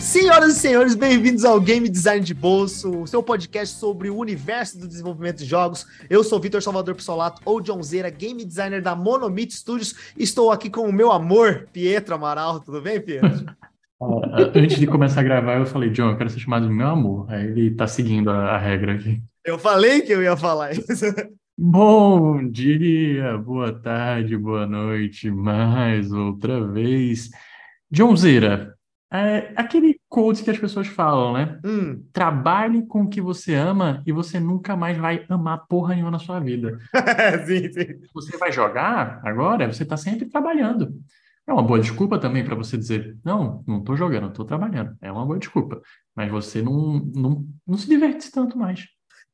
Senhoras e senhores, bem-vindos ao Game Design de Bolso, o seu podcast sobre o universo do desenvolvimento de jogos. Eu sou Vitor Salvador Pissolato, ou John Zera, game designer da Monomit Studios. Estou aqui com o meu amor, Pietro Amaral. Tudo bem, Pietro? Antes de começar a gravar, eu falei, John, eu quero ser chamado de meu amor. Aí ele tá seguindo a, a regra aqui. Eu falei que eu ia falar isso. Bom dia, boa tarde, boa noite, mais outra vez. John Zera, é aquele quote que as pessoas falam, né? Hum. Trabalhe com o que você ama e você nunca mais vai amar porra nenhuma na sua vida. sim, sim. Você vai jogar agora, você está sempre trabalhando. É uma boa desculpa também para você dizer, não, não estou jogando, estou trabalhando. É uma boa desculpa. Mas você não, não, não se diverte tanto mais.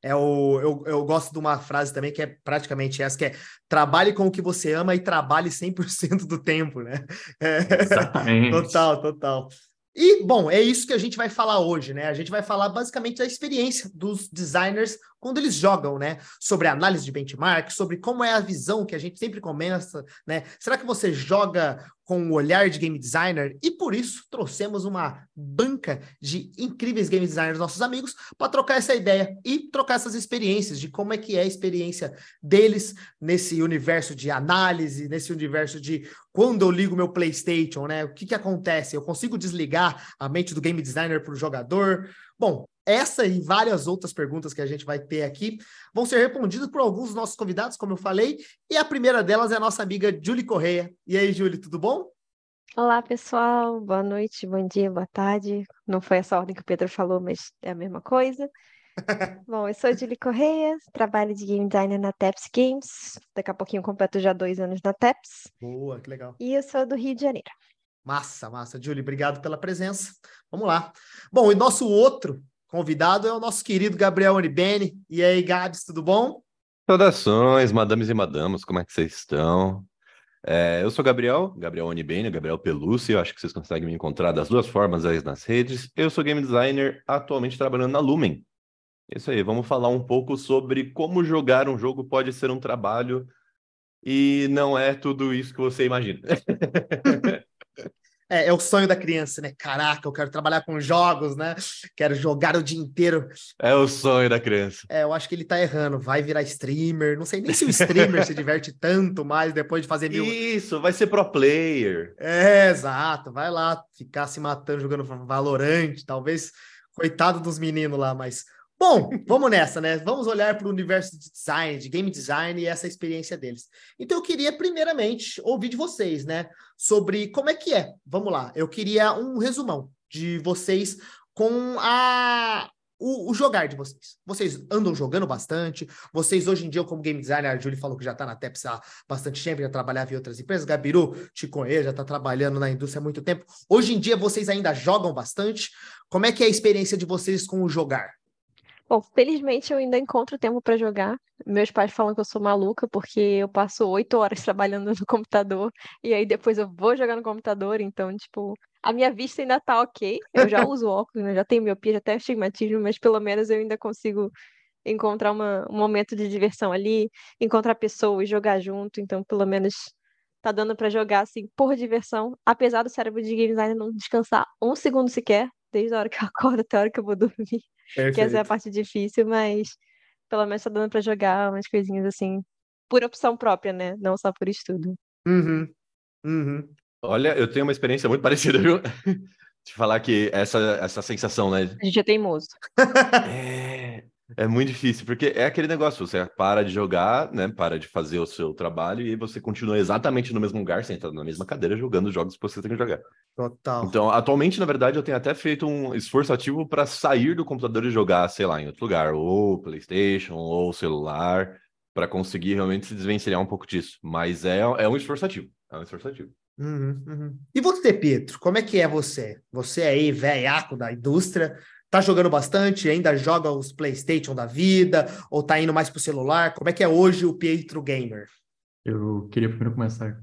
É o, eu, eu gosto de uma frase também que é praticamente essa, que é trabalhe com o que você ama e trabalhe 100% do tempo, né? É, Exatamente. total, total. E, bom, é isso que a gente vai falar hoje, né? A gente vai falar basicamente da experiência dos designers quando eles jogam, né? Sobre análise de benchmark, sobre como é a visão que a gente sempre começa, né? Será que você joga com o olhar de game designer? E por isso trouxemos uma banca de incríveis game designers, nossos amigos, para trocar essa ideia e trocar essas experiências de como é que é a experiência deles nesse universo de análise, nesse universo de quando eu ligo meu PlayStation, né? O que que acontece? Eu consigo desligar a mente do game designer para o jogador? Bom, essa e várias outras perguntas que a gente vai ter aqui vão ser respondidas por alguns dos nossos convidados, como eu falei, e a primeira delas é a nossa amiga Julie Correia. E aí, Julie, tudo bom? Olá, pessoal. Boa noite, bom dia, boa tarde. Não foi essa ordem que o Pedro falou, mas é a mesma coisa. Bom, eu sou a Julie Correia, trabalho de game designer na Taps Games. Daqui a pouquinho completo já dois anos na Taps. Boa, que legal. E eu sou do Rio de Janeiro. Massa, massa. Julie, obrigado pela presença. Vamos lá. Bom, e nosso outro convidado é o nosso querido Gabriel Onibene. E aí, Gabs, tudo bom? Saudações, madames e madamas, como é que vocês estão? É, eu sou Gabriel, Gabriel Onibene, Gabriel Pelucci, eu acho que vocês conseguem me encontrar das duas formas aí nas redes. Eu sou game designer, atualmente trabalhando na Lumen. Isso aí, vamos falar um pouco sobre como jogar um jogo pode ser um trabalho e não é tudo isso que você imagina. É, é, o sonho da criança, né? Caraca, eu quero trabalhar com jogos, né? Quero jogar o dia inteiro. É o sonho da criança. É, eu acho que ele tá errando. Vai virar streamer. Não sei nem se o streamer se diverte tanto mais depois de fazer mil. Isso, vai ser pro player. É, exato. Vai lá ficar se matando jogando Valorant. Talvez, coitado dos meninos lá, mas Bom, vamos nessa, né? Vamos olhar para o universo de design, de game design e essa experiência deles. Então, eu queria, primeiramente, ouvir de vocês, né? Sobre como é que é. Vamos lá. Eu queria um resumão de vocês com a. O, o jogar de vocês. Vocês andam jogando bastante. Vocês, hoje em dia, como game designer, a Julie falou que já está na TEPS há bastante tempo, já trabalhava em outras empresas. Gabiru, te conheço, já está trabalhando na indústria há muito tempo. Hoje em dia, vocês ainda jogam bastante. Como é que é a experiência de vocês com o jogar? Bom, felizmente eu ainda encontro tempo para jogar. Meus pais falam que eu sou maluca porque eu passo oito horas trabalhando no computador e aí depois eu vou jogar no computador, então, tipo, a minha vista ainda tá ok. Eu já uso óculos, né? já tenho miopia, já tenho astigmatismo, mas pelo menos eu ainda consigo encontrar uma, um momento de diversão ali, encontrar pessoas, jogar junto, então pelo menos tá dando para jogar assim por diversão, apesar do cérebro de game designer não descansar um segundo sequer, desde a hora que eu acordo até a hora que eu vou dormir. Perfeito. Que essa é a parte difícil, mas pelo menos tá dando para jogar umas coisinhas assim, por opção própria, né? Não só por estudo. Uhum. Uhum. Olha, eu tenho uma experiência muito parecida, viu? De falar que essa, essa sensação, né? A gente é teimoso. é, é muito difícil, porque é aquele negócio, você para de jogar, né? Para de fazer o seu trabalho e você continua exatamente no mesmo lugar, sentado na mesma cadeira, jogando os jogos que você tem que jogar. Total. Então, atualmente, na verdade, eu tenho até feito um esforço ativo para sair do computador e jogar, sei lá, em outro lugar, ou PlayStation, ou celular, para conseguir realmente se desvencilhar um pouco disso. Mas é, é um esforço ativo. É um esforço ativo. Uhum, uhum. E você, Pietro, como é que é você? Você aí, velhaco da indústria, Tá jogando bastante? Ainda joga os PlayStation da vida? Ou tá indo mais pro celular? Como é que é hoje o Pietro Gamer? Eu queria primeiro começar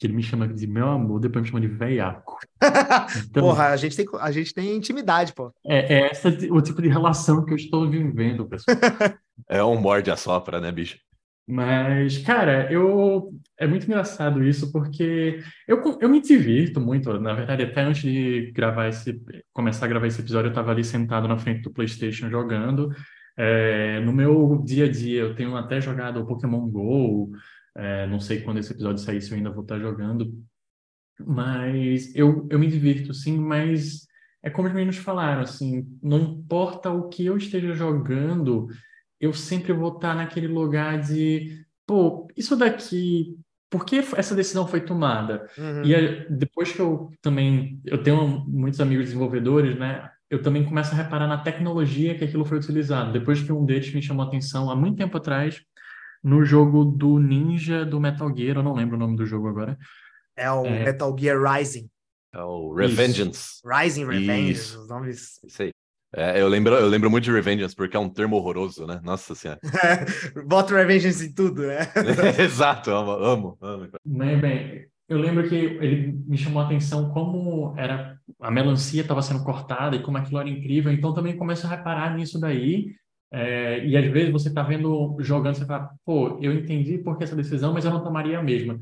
que ele me chama de meu amor, depois me chama de veiaco. Então, Porra, a gente, tem, a gente tem intimidade, pô. É, é esse o tipo de relação que eu estou vivendo, pessoal. é um morde a sopra, né, bicho? Mas, cara, eu é muito engraçado isso porque eu, eu me divirto muito. Na verdade, até antes de gravar esse, começar a gravar esse episódio, eu estava ali sentado na frente do PlayStation jogando. É, no meu dia a dia, eu tenho até jogado o Pokémon Go. É, não sei quando esse episódio sair, se eu ainda vou estar jogando. Mas eu, eu me divirto, sim, mas é como os meninos falaram, assim, não importa o que eu esteja jogando, eu sempre vou estar naquele lugar de, pô, isso daqui, por que essa decisão foi tomada? Uhum. E depois que eu também, eu tenho muitos amigos desenvolvedores, né? Eu também começo a reparar na tecnologia que aquilo foi utilizado. Depois que um deles me chamou a atenção há muito tempo atrás, no jogo do Ninja do Metal Gear, eu não lembro o nome do jogo agora. É o é... Metal Gear Rising. É o Revengeance. Rising Revengeance, os nomes. Isso aí. É, eu, lembro, eu lembro muito de Revengeance, porque é um termo horroroso, né? Nossa senhora. Bota Revengeance em tudo, né? Exato, amo, amo, amo. Bem, bem, eu lembro que ele me chamou a atenção como era a melancia estava sendo cortada e como aquilo era incrível, então também começo a reparar nisso daí. É, e às vezes você está vendo, jogando, você fala, pô, eu entendi por que essa decisão, mas eu não tomaria a mesma.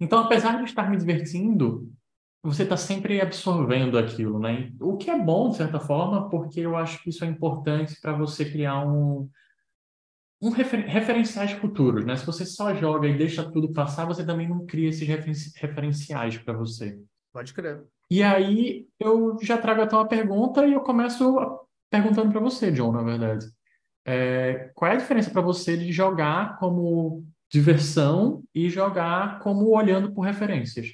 Então, apesar de estar me divertindo, você está sempre absorvendo aquilo, né? O que é bom, de certa forma, porque eu acho que isso é importante para você criar um, um refer, referenciais futuros, né? Se você só joga e deixa tudo passar, você também não cria esses referenciais para você. Pode crer. E aí eu já trago até uma pergunta e eu começo perguntando para você, John, na verdade. É, qual é a diferença para você de jogar como diversão e jogar como olhando por referências?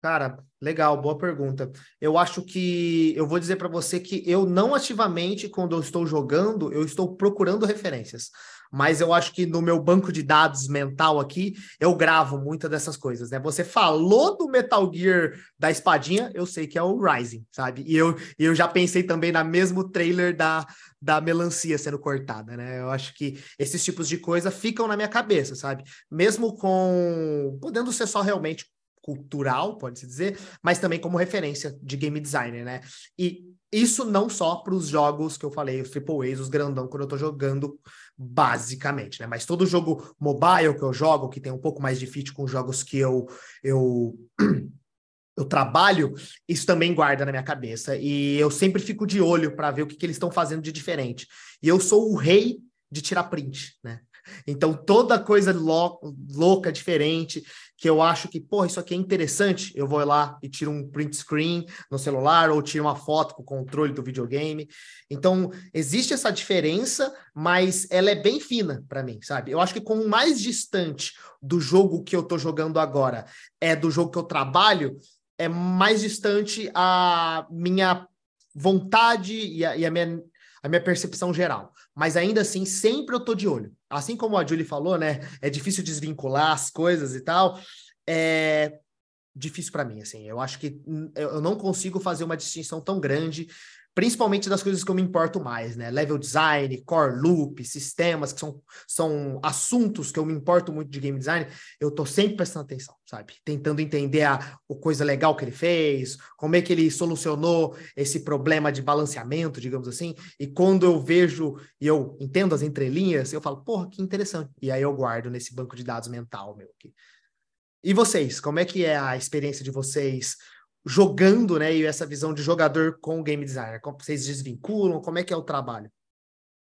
Cara, legal, boa pergunta. Eu acho que eu vou dizer para você que eu não ativamente, quando eu estou jogando, eu estou procurando referências. Mas eu acho que no meu banco de dados mental aqui, eu gravo muitas dessas coisas, né? Você falou do Metal Gear da espadinha, eu sei que é o Rising, sabe? E eu, eu já pensei também na mesmo trailer da, da melancia sendo cortada, né? Eu acho que esses tipos de coisa ficam na minha cabeça, sabe? Mesmo com podendo ser só realmente cultural, pode-se dizer, mas também como referência de game designer, né? E isso não só para os jogos que eu falei, os Triple A's, os grandão, quando eu estou jogando, basicamente, né? Mas todo jogo mobile que eu jogo, que tem um pouco mais de fit com jogos que eu, eu, eu trabalho, isso também guarda na minha cabeça. E eu sempre fico de olho para ver o que, que eles estão fazendo de diferente. E eu sou o rei de tirar print, né? Então, toda coisa louca, diferente, que eu acho que, porra, isso aqui é interessante, eu vou lá e tiro um print screen no celular ou tiro uma foto com o controle do videogame. Então, existe essa diferença, mas ela é bem fina para mim, sabe? Eu acho que com mais distante do jogo que eu tô jogando agora é do jogo que eu trabalho, é mais distante a minha vontade e a, e a minha a minha percepção geral. Mas ainda assim, sempre eu tô de olho. Assim como a Julie falou, né? É difícil desvincular as coisas e tal. É difícil para mim, assim. Eu acho que eu não consigo fazer uma distinção tão grande principalmente das coisas que eu me importo mais, né? Level design, core loop, sistemas, que são, são assuntos que eu me importo muito de game design, eu tô sempre prestando atenção, sabe? Tentando entender a, a coisa legal que ele fez, como é que ele solucionou esse problema de balanceamento, digamos assim. E quando eu vejo e eu entendo as entrelinhas, eu falo, porra, que interessante. E aí eu guardo nesse banco de dados mental meu aqui. E vocês, como é que é a experiência de vocês jogando, né? E essa visão de jogador com o game designer? Como vocês desvinculam? Como é que é o trabalho?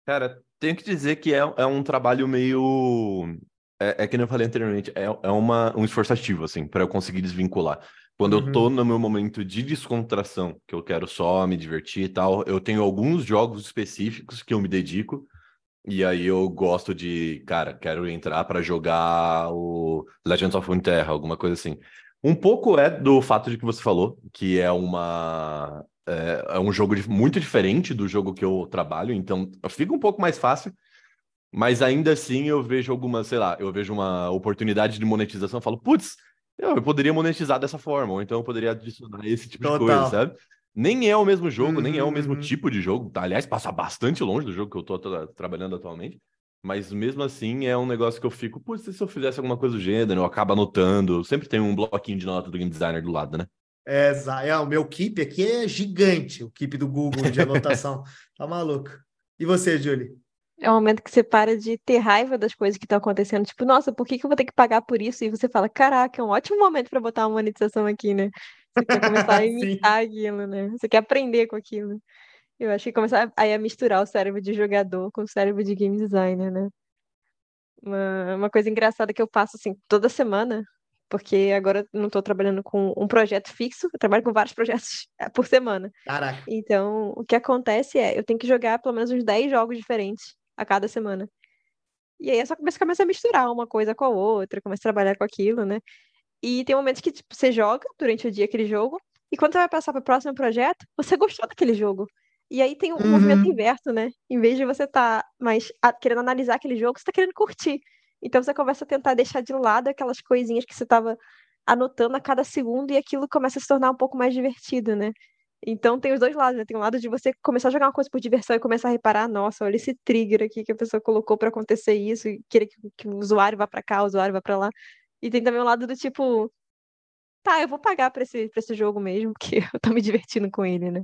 Cara, tenho que dizer que é, é um trabalho meio. É, é que eu falei anteriormente, é, é uma, um esforço ativo, assim, para eu conseguir desvincular. Quando uhum. eu tô no meu momento de descontração, que eu quero só me divertir e tal, eu tenho alguns jogos específicos que eu me dedico. E aí eu gosto de, cara, quero entrar para jogar o Legends of Runeterra, alguma coisa assim. Um pouco é do fato de que você falou, que é uma é, é um jogo de, muito diferente do jogo que eu trabalho, então fica um pouco mais fácil. Mas ainda assim eu vejo alguma, sei lá, eu vejo uma oportunidade de monetização, eu falo, putz, eu, eu poderia monetizar dessa forma, ou então eu poderia adicionar esse tipo Total. de coisa, sabe? Nem é o mesmo jogo, uhum. nem é o mesmo uhum. tipo de jogo. Aliás, passa bastante longe do jogo que eu tô trabalhando atualmente. Mas mesmo assim é um negócio que eu fico, pô, se eu fizesse alguma coisa do gênero, eu acabo anotando. Sempre tem um bloquinho de nota do game designer do lado, né? É, é, o meu keep aqui é gigante, o keep do Google de anotação. tá maluco. E você, Julie? É um momento que você para de ter raiva das coisas que estão acontecendo. Tipo, nossa, por que, que eu vou ter que pagar por isso? E você fala, caraca, é um ótimo momento para botar uma monetização aqui, né? Você quer começar a imitar aquilo, né? Você quer aprender com aquilo. Eu acho que começar aí a misturar o cérebro de jogador com o cérebro de game designer, né? Uma, uma coisa engraçada que eu faço, assim, toda semana, porque agora eu não estou trabalhando com um projeto fixo, eu trabalho com vários projetos por semana. Caraca. Então, o que acontece é, eu tenho que jogar pelo menos uns 10 jogos diferentes a cada semana. E aí é só começa, começa a misturar uma coisa com a outra, começa a trabalhar com aquilo, né? E tem momentos que tipo, você joga durante o dia aquele jogo, e quando você vai passar para o próximo projeto, você gostou daquele jogo. E aí tem um uhum. movimento inverso, né? Em vez de você estar tá mais querendo analisar aquele jogo, você está querendo curtir. Então você começa a tentar deixar de lado aquelas coisinhas que você estava anotando a cada segundo e aquilo começa a se tornar um pouco mais divertido, né? Então tem os dois lados, né? Tem um lado de você começar a jogar uma coisa por diversão e começar a reparar, nossa, olha esse trigger aqui que a pessoa colocou para acontecer isso, e querer que, que, o usuário vá para cá, o usuário vá para lá. E tem também o lado do tipo, tá, eu vou pagar para esse, pra esse jogo mesmo, porque eu tô me divertindo com ele, né?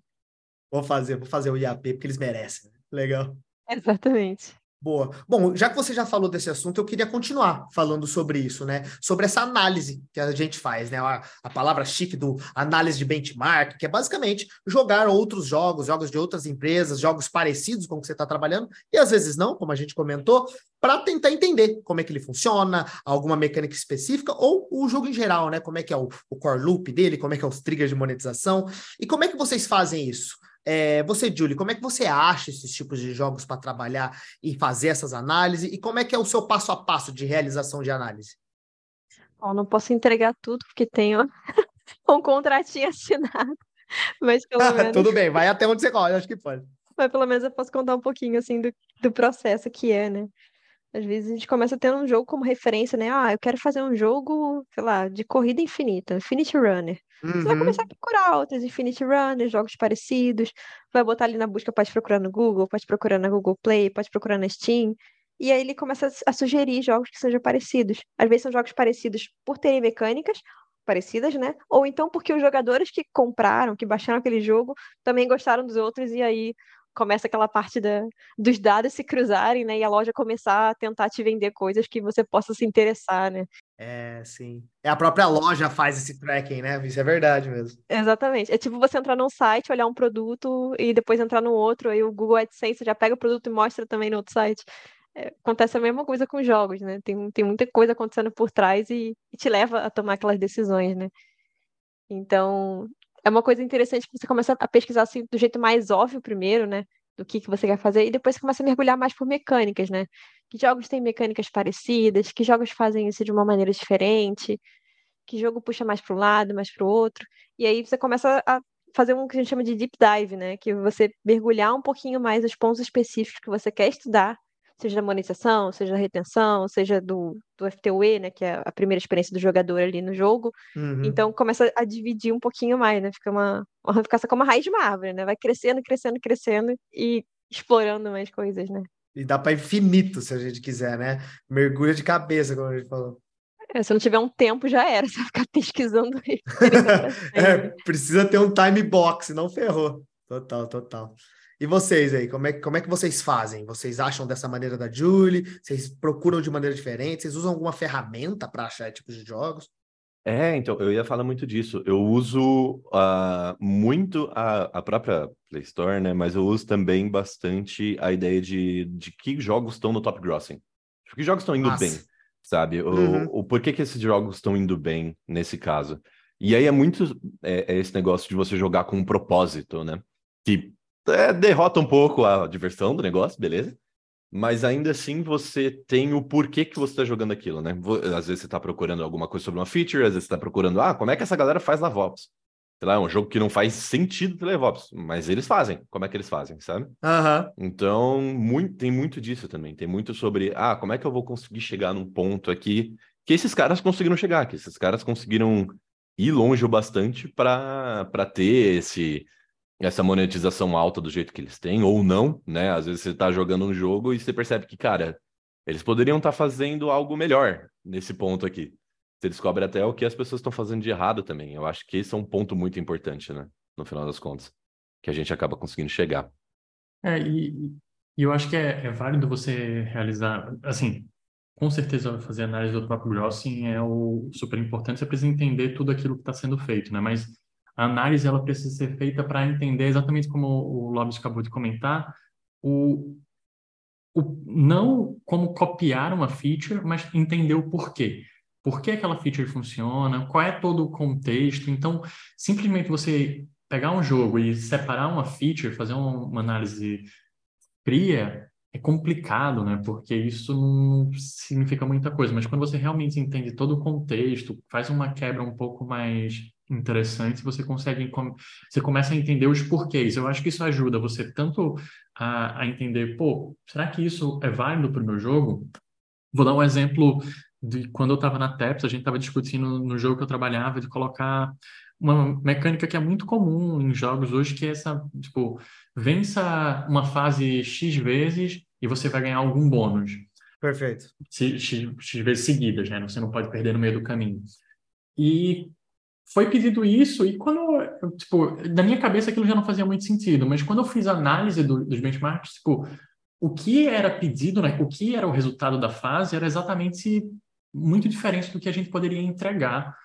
Vou fazer, vou fazer o IAP porque eles merecem. Né? Legal. Exatamente. Boa. Bom, já que você já falou desse assunto, eu queria continuar falando sobre isso, né? Sobre essa análise que a gente faz, né? A, a, palavra chique do análise de benchmark, que é basicamente jogar outros jogos, jogos de outras empresas, jogos parecidos com o que você está trabalhando, e às vezes não, como a gente comentou, para tentar entender como é que ele funciona, alguma mecânica específica, ou o jogo em geral, né? Como é que é o, o core loop dele, como é que é os triggers de monetização, e como é que vocês fazem isso? É, você, Julie, como é que você acha esses tipos de jogos para trabalhar e fazer essas análises? E como é que é o seu passo a passo de realização de análise? Bom, não posso entregar tudo porque tenho um contratinho assinado, mas pelo menos... Tudo bem, vai até onde você gosta, acho que pode. Mas pelo menos eu posso contar um pouquinho, assim, do, do processo que é, né? Às vezes a gente começa tendo um jogo como referência, né? Ah, eu quero fazer um jogo, sei lá, de corrida infinita, Infinity Runner. Você vai começar a uhum. procurar outros Infinity Runners, jogos parecidos, vai botar ali na busca, pode procurar no Google, pode procurar na Google Play, pode procurar na Steam. E aí ele começa a sugerir jogos que sejam parecidos. Às vezes são jogos parecidos por terem mecânicas parecidas, né? Ou então porque os jogadores que compraram, que baixaram aquele jogo, também gostaram dos outros, e aí começa aquela parte da, dos dados se cruzarem, né? E a loja começar a tentar te vender coisas que você possa se interessar, né? É, sim. É a própria loja faz esse tracking, né? Isso é verdade mesmo. Exatamente. É tipo você entrar num site, olhar um produto e depois entrar no outro, aí o Google AdSense já pega o produto e mostra também no outro site. É, acontece a mesma coisa com jogos, né? Tem, tem muita coisa acontecendo por trás e, e te leva a tomar aquelas decisões, né? Então, é uma coisa interessante que você começa a pesquisar assim, do jeito mais óbvio primeiro, né? Do que, que você quer fazer, e depois você começa a mergulhar mais por mecânicas, né? Que jogos têm mecânicas parecidas, que jogos fazem isso de uma maneira diferente, que jogo puxa mais para um lado, mais para o outro. E aí você começa a fazer um que a gente chama de deep dive, né? Que você mergulhar um pouquinho mais nos pontos específicos que você quer estudar seja da monetização, seja da retenção, seja do, do FTUE, né, que é a primeira experiência do jogador ali no jogo. Uhum. Então começa a dividir um pouquinho mais, né? Fica uma, uma ramificação como uma raiz de uma árvore, né? Vai crescendo, crescendo, crescendo e explorando mais coisas, né? E dá para infinito, se a gente quiser, né? Mergulha de cabeça, como a gente falou. É, se não tiver um tempo, já era. Você vai ficar pesquisando é, precisa ter um time box, não ferrou. Total, total. E vocês aí, como é, como é que vocês fazem? Vocês acham dessa maneira da Julie? Vocês procuram de maneira diferente? Vocês usam alguma ferramenta para achar tipos de jogos? É, então, eu ia falar muito disso. Eu uso uh, muito a, a própria Play Store, né? Mas eu uso também bastante a ideia de, de que jogos estão no top grossing. Tipo, que jogos estão indo Nossa. bem, sabe? Uhum. O, o porquê que esses jogos estão indo bem nesse caso. E aí é muito é, é esse negócio de você jogar com um propósito, né? Que é, derrota um pouco a diversão do negócio, beleza? Mas ainda assim você tem o porquê que você está jogando aquilo, né? Às vezes você está procurando alguma coisa sobre uma feature, às vezes você está procurando, ah, como é que essa galera faz LevOps? Sei lá, é um jogo que não faz sentido ter LevOps, mas eles fazem. Como é que eles fazem, sabe? Uhum. Então, muito, tem muito disso também. Tem muito sobre, ah, como é que eu vou conseguir chegar num ponto aqui que esses caras conseguiram chegar, que esses caras conseguiram ir longe o bastante para ter esse essa monetização alta do jeito que eles têm, ou não, né? Às vezes você tá jogando um jogo e você percebe que, cara, Eles poderiam estar tá fazendo algo melhor nesse ponto aqui. Você descobre até o que as pessoas estão fazendo de errado também. Eu acho que esse é um ponto muito importante, né? No final das contas, que a gente acaba conseguindo chegar. É, e, e eu acho que é, é, válido você realizar, assim, com certeza fazer análise do próprio grossing é o super importante, você precisa entender tudo aquilo que está sendo feito, né? Mas a análise ela precisa ser feita para entender exatamente como o Lobis acabou de comentar, o, o, não como copiar uma feature, mas entender o porquê. Por que aquela feature funciona, qual é todo o contexto. Então, simplesmente você pegar um jogo e separar uma feature, fazer uma análise fria, é complicado, né? Porque isso não significa muita coisa. Mas quando você realmente entende todo o contexto, faz uma quebra um pouco mais interessante, você consegue, você começa a entender os porquês. Eu acho que isso ajuda você tanto a, a entender, pô, será que isso é válido para o meu jogo? Vou dar um exemplo de quando eu estava na TEPS, a gente estava discutindo no jogo que eu trabalhava de colocar uma mecânica que é muito comum em jogos hoje, que é essa, tipo, vença uma fase X vezes e você vai ganhar algum bônus. Perfeito. X, X, X vezes seguidas, né? Você não pode perder no meio do caminho. E foi pedido isso, e quando, tipo, na minha cabeça aquilo já não fazia muito sentido, mas quando eu fiz a análise do, dos benchmarks, tipo, o que era pedido, né, o que era o resultado da fase era exatamente muito diferente do que a gente poderia entregar.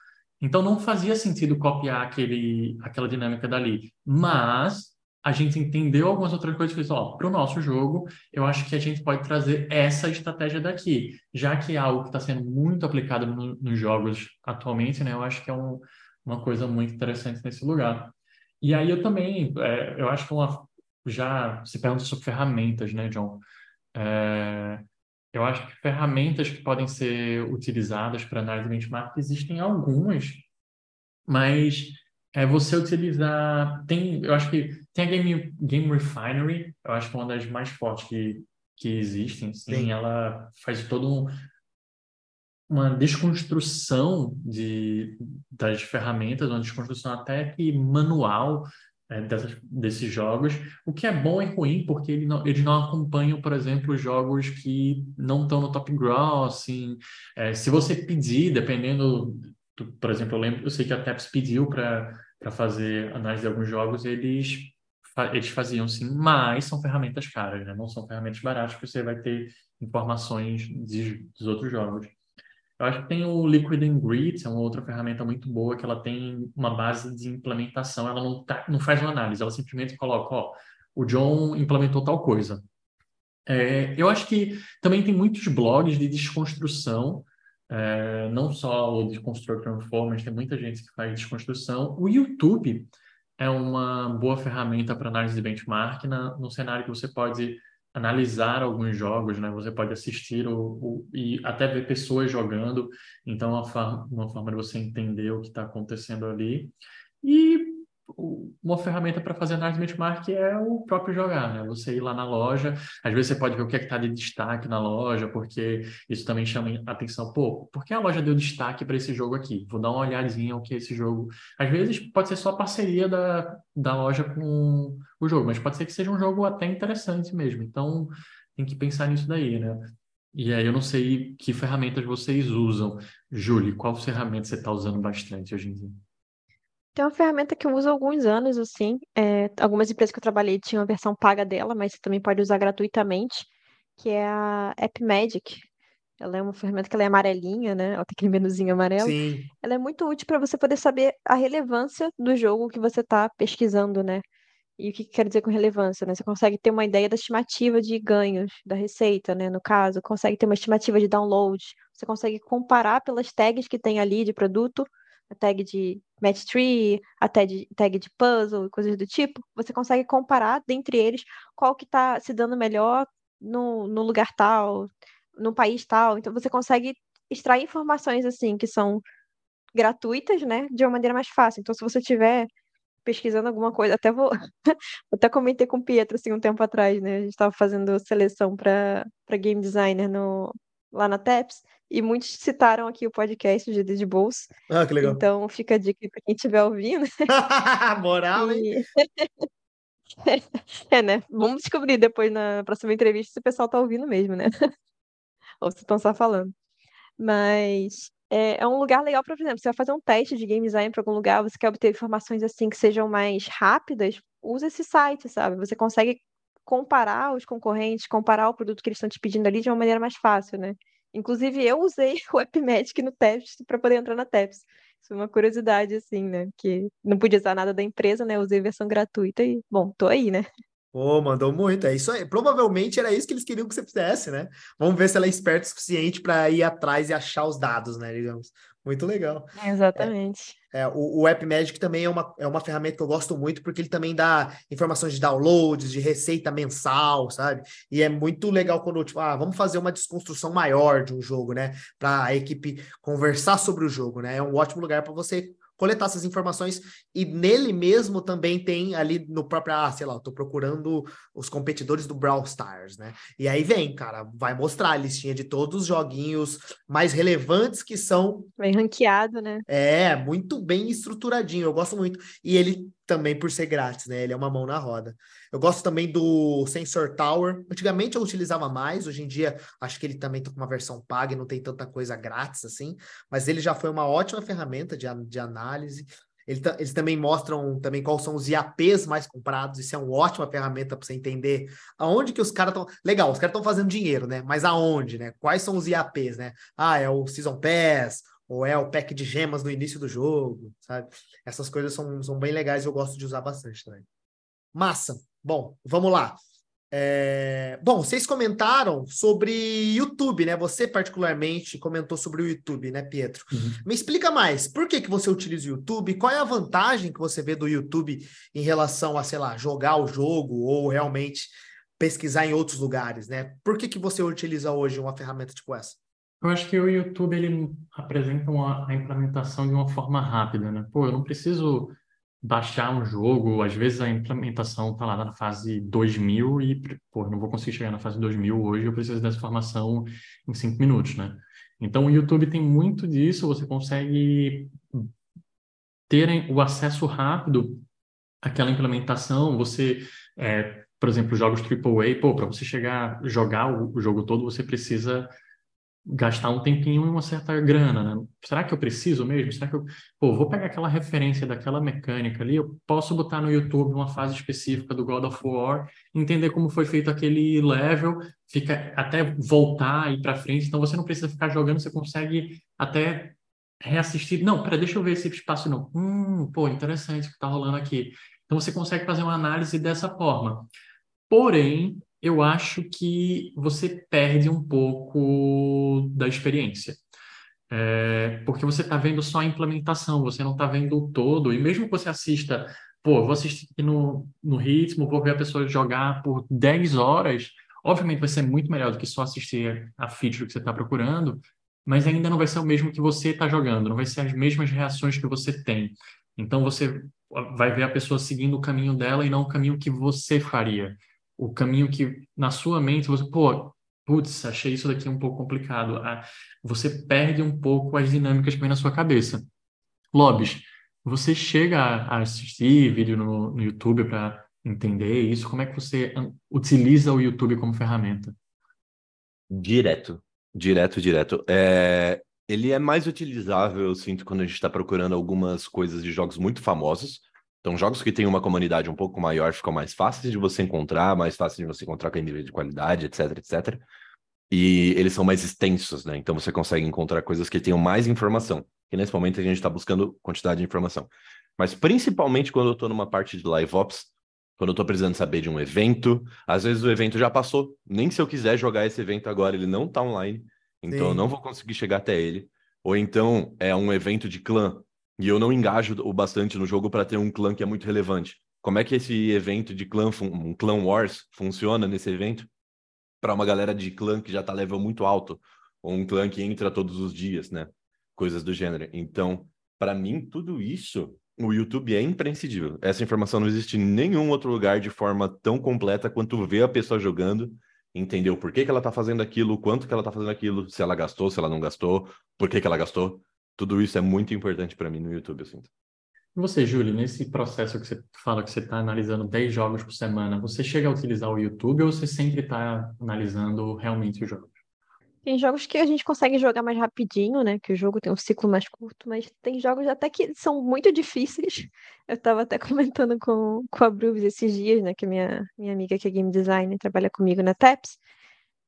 Então não fazia sentido copiar aquele, aquela dinâmica dali. Mas a gente entendeu algumas outras coisas e fez, ó, para o nosso jogo, eu acho que a gente pode trazer essa estratégia daqui, já que é algo que está sendo muito aplicado no, nos jogos atualmente, né? Eu acho que é um, uma coisa muito interessante nesse lugar. E aí eu também, é, eu acho que uma, já se pergunta sobre ferramentas, né, John? É, eu acho que ferramentas que podem ser utilizadas para análise de benchmark existem algumas, mas é você utilizar. Tem, eu acho que tem a Game, Game Refinery, eu acho que é uma das mais fortes que, que existem. Sim, Sim. ela faz todo um, uma desconstrução de, das ferramentas, uma desconstrução até que manual é, dessas, desses jogos, o que é bom e ruim, porque ele não, eles não acompanham, por exemplo, jogos que não estão no top grossing. É, se você pedir, dependendo, do, por exemplo, eu lembro, eu sei que a TAPS pediu para fazer análise de alguns jogos, eles, eles faziam sim, mas são ferramentas caras, né? não são ferramentas baratas, que você vai ter informações de, dos outros jogos. Eu acho que tem o Liquid Ingrid, é uma outra ferramenta muito boa, que ela tem uma base de implementação, ela não, tá, não faz uma análise, ela simplesmente coloca, ó, o John implementou tal coisa. É, eu acho que também tem muitos blogs de desconstrução, é, não só o Desconstruct Transform, mas tem muita gente que faz desconstrução. O YouTube é uma boa ferramenta para análise de benchmark na, no cenário que você pode analisar alguns jogos, né? Você pode assistir o, o e até ver pessoas jogando. Então, uma, forma, uma forma de você entender o que está acontecendo ali. E uma ferramenta para fazer análise benchmark é o próprio jogar, né? Você ir lá na loja, às vezes você pode ver o que é está de destaque na loja, porque isso também chama atenção. Pô, por que a loja deu destaque para esse jogo aqui? Vou dar uma olhadinha o que é esse jogo. Às vezes pode ser só parceria da, da loja com o jogo, mas pode ser que seja um jogo até interessante mesmo. Então tem que pensar nisso daí, né? E aí eu não sei que ferramentas vocês usam. Júlio, qual ferramenta você está usando bastante hoje em dia? Tem uma ferramenta que eu uso há alguns anos, assim. É, algumas empresas que eu trabalhei tinham a versão paga dela, mas você também pode usar gratuitamente, que é a AppMagic. Ela é uma ferramenta que ela é amarelinha, né? Ela tem aquele menuzinho amarelo. Sim. Ela é muito útil para você poder saber a relevância do jogo que você está pesquisando, né? E o que, que quer dizer com relevância, né? Você consegue ter uma ideia da estimativa de ganhos da receita, né? No caso, consegue ter uma estimativa de download. Você consegue comparar pelas tags que tem ali de produto a tag de match tree, a tag, tag de puzzle e coisas do tipo, você consegue comparar dentre eles qual que está se dando melhor no, no lugar tal, no país tal. Então você consegue extrair informações assim que são gratuitas, né, de uma maneira mais fácil. Então se você tiver pesquisando alguma coisa, até vou até comentei com o Pietro assim um tempo atrás, né? A gente estava fazendo seleção para para game designer no lá na TEPS, e muitos citaram aqui o podcast de de Bolsa. Ah, que legal. Então fica a dica para quem estiver ouvindo. Moral, hein? é, né? Vamos descobrir depois na próxima entrevista se o pessoal tá ouvindo mesmo, né? ou vocês estão só falando. Mas é, é um lugar legal para, por exemplo, você vai fazer um teste de game design para algum lugar, você quer obter informações assim que sejam mais rápidas, usa esse site, sabe? Você consegue comparar os concorrentes, comparar o produto que eles estão te pedindo ali de uma maneira mais fácil, né? Inclusive, eu usei o AppMagic no TEPS para poder entrar na TEPS. Isso é uma curiosidade, assim, né? Que não podia usar nada da empresa, né? Usei versão gratuita e, bom, tô aí, né? Pô, mandou muito. É isso aí. Provavelmente era isso que eles queriam que você fizesse, né? Vamos ver se ela é esperta o suficiente para ir atrás e achar os dados, né? Digamos. Muito legal. Exatamente. É, é, o, o App Magic também é uma, é uma ferramenta que eu gosto muito, porque ele também dá informações de downloads, de receita mensal, sabe? E é muito legal quando, tipo, ah, vamos fazer uma desconstrução maior de um jogo, né? Para a equipe conversar sobre o jogo, né? É um ótimo lugar para você coletar essas informações e nele mesmo também tem ali no próprio, ah, sei lá, eu tô procurando os competidores do Brawl Stars, né? E aí vem, cara, vai mostrar a listinha de todos os joguinhos mais relevantes que são. Bem ranqueado, né? É, muito bem estruturadinho, eu gosto muito. E ele também por ser grátis, né? Ele é uma mão na roda. Eu gosto também do Sensor Tower. Antigamente eu utilizava mais, hoje em dia acho que ele também tá uma versão paga e não tem tanta coisa grátis assim, mas ele já foi uma ótima ferramenta de, de análise. Ele, eles também mostram também quais são os IAPs mais comprados. Isso é uma ótima ferramenta para você entender aonde que os caras estão. Legal, os caras estão fazendo dinheiro, né? Mas aonde, né? Quais são os IAPs, né? Ah, é o Season Pass, ou é o pack de gemas no início do jogo, sabe? Essas coisas são, são bem legais e eu gosto de usar bastante também. Massa. Bom, vamos lá. É... Bom, vocês comentaram sobre YouTube, né? Você particularmente comentou sobre o YouTube, né, Pietro? Uhum. Me explica mais, por que, que você utiliza o YouTube? Qual é a vantagem que você vê do YouTube em relação a, sei lá, jogar o jogo ou realmente pesquisar em outros lugares, né? Por que, que você utiliza hoje uma ferramenta tipo essa? Eu acho que o YouTube ele apresenta uma, a implementação de uma forma rápida, né? Pô, eu não preciso baixar um jogo, às vezes a implementação está lá na fase 2000 e, pô, não vou conseguir chegar na fase 2000 hoje, eu preciso dessa informação em cinco minutos, né? Então o YouTube tem muito disso, você consegue ter o acesso rápido àquela implementação, você, é, por exemplo, jogos AAA, pô, para você chegar, jogar o jogo todo, você precisa gastar um tempinho e uma certa grana, né? Será que eu preciso mesmo? Será que eu, pô, vou pegar aquela referência daquela mecânica ali, eu posso botar no YouTube uma fase específica do God of War, entender como foi feito aquele level, fica até voltar e para frente, então você não precisa ficar jogando, você consegue até reassistir. Não, pera, deixa eu ver esse espaço não. Hum, pô, interessante o que tá rolando aqui. Então você consegue fazer uma análise dessa forma. Porém, eu acho que você perde um pouco da experiência. É, porque você está vendo só a implementação, você não está vendo o todo. E mesmo que você assista, pô, vou assistir no, no ritmo, vou ver a pessoa jogar por 10 horas, obviamente vai ser muito melhor do que só assistir a feature que você está procurando, mas ainda não vai ser o mesmo que você está jogando, não vai ser as mesmas reações que você tem. Então você vai ver a pessoa seguindo o caminho dela e não o caminho que você faria o caminho que na sua mente você, pô, putz, achei isso daqui um pouco complicado. Ah, você perde um pouco as dinâmicas que vem na sua cabeça. Lobes, você chega a assistir vídeo no, no YouTube para entender isso? Como é que você utiliza o YouTube como ferramenta? Direto, direto, direto. É, ele é mais utilizável, eu sinto, quando a gente está procurando algumas coisas de jogos muito famosos. Então, jogos que têm uma comunidade um pouco maior ficam mais fáceis de você encontrar, mais fáceis de você encontrar com nível de qualidade, etc, etc. E eles são mais extensos, né? Então você consegue encontrar coisas que tenham mais informação. E nesse momento a gente está buscando quantidade de informação. Mas principalmente quando eu estou numa parte de live ops, quando eu estou precisando saber de um evento, às vezes o evento já passou. Nem se eu quiser jogar esse evento agora, ele não está online. Então Sim. eu não vou conseguir chegar até ele. Ou então é um evento de clã e eu não engajo o bastante no jogo para ter um clã que é muito relevante. Como é que esse evento de clã, um clã wars, funciona nesse evento? Para uma galera de clã que já tá level muito alto, ou um clã que entra todos os dias, né? Coisas do gênero. Então, para mim, tudo isso, o YouTube é imprescindível. Essa informação não existe em nenhum outro lugar de forma tão completa quanto ver a pessoa jogando, entender o porquê que ela tá fazendo aquilo, quanto que ela tá fazendo aquilo, se ela gastou, se ela não gastou, por que que ela gastou tudo isso é muito importante para mim no YouTube, eu sinto. E você, Júlio, nesse processo que você fala que você está analisando 10 jogos por semana, você chega a utilizar o YouTube ou você sempre está analisando realmente os jogos? Tem jogos que a gente consegue jogar mais rapidinho, né? Que o jogo tem um ciclo mais curto, mas tem jogos até que são muito difíceis. Eu estava até comentando com, com a Brubs esses dias, né? Que é minha, minha amiga que é game designer, trabalha comigo na TEPS.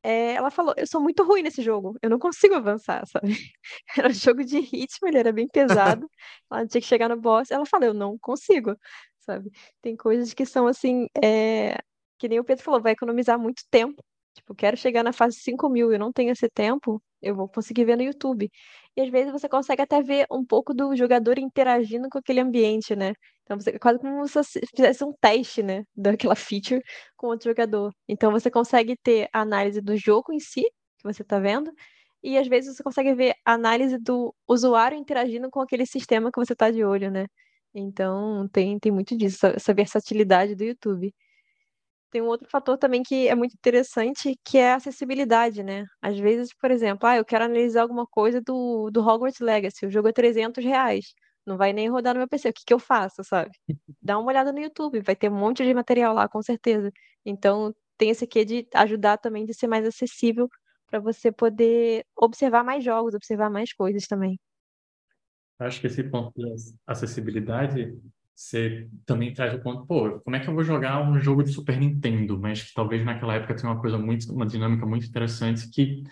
É, ela falou, eu sou muito ruim nesse jogo, eu não consigo avançar, sabe? Era um jogo de ritmo, ele era bem pesado, ela tinha que chegar no boss, ela falou, eu não consigo, sabe? Tem coisas que são assim, é... que nem o Pedro falou, vai economizar muito tempo, Tipo, quero chegar na fase 5 mil e não tenho esse tempo, eu vou conseguir ver no YouTube. E às vezes você consegue até ver um pouco do jogador interagindo com aquele ambiente, né? Então você é quase como se você fizesse um teste, né? Daquela feature com outro jogador. Então você consegue ter a análise do jogo em si, que você está vendo, e às vezes você consegue ver a análise do usuário interagindo com aquele sistema que você está de olho, né? Então tem, tem muito disso, essa versatilidade do YouTube tem um outro fator também que é muito interessante, que é a acessibilidade, né? Às vezes, por exemplo, ah, eu quero analisar alguma coisa do, do Hogwarts Legacy, o jogo é 300 reais, não vai nem rodar no meu PC, o que, que eu faço, sabe? Dá uma olhada no YouTube, vai ter um monte de material lá, com certeza. Então, tem esse aqui de ajudar também de ser mais acessível para você poder observar mais jogos, observar mais coisas também. Acho que esse ponto de acessibilidade você também traz o ponto, pô, como é que eu vou jogar um jogo de Super Nintendo? Mas que talvez naquela época tenha uma coisa muito, uma dinâmica muito interessante que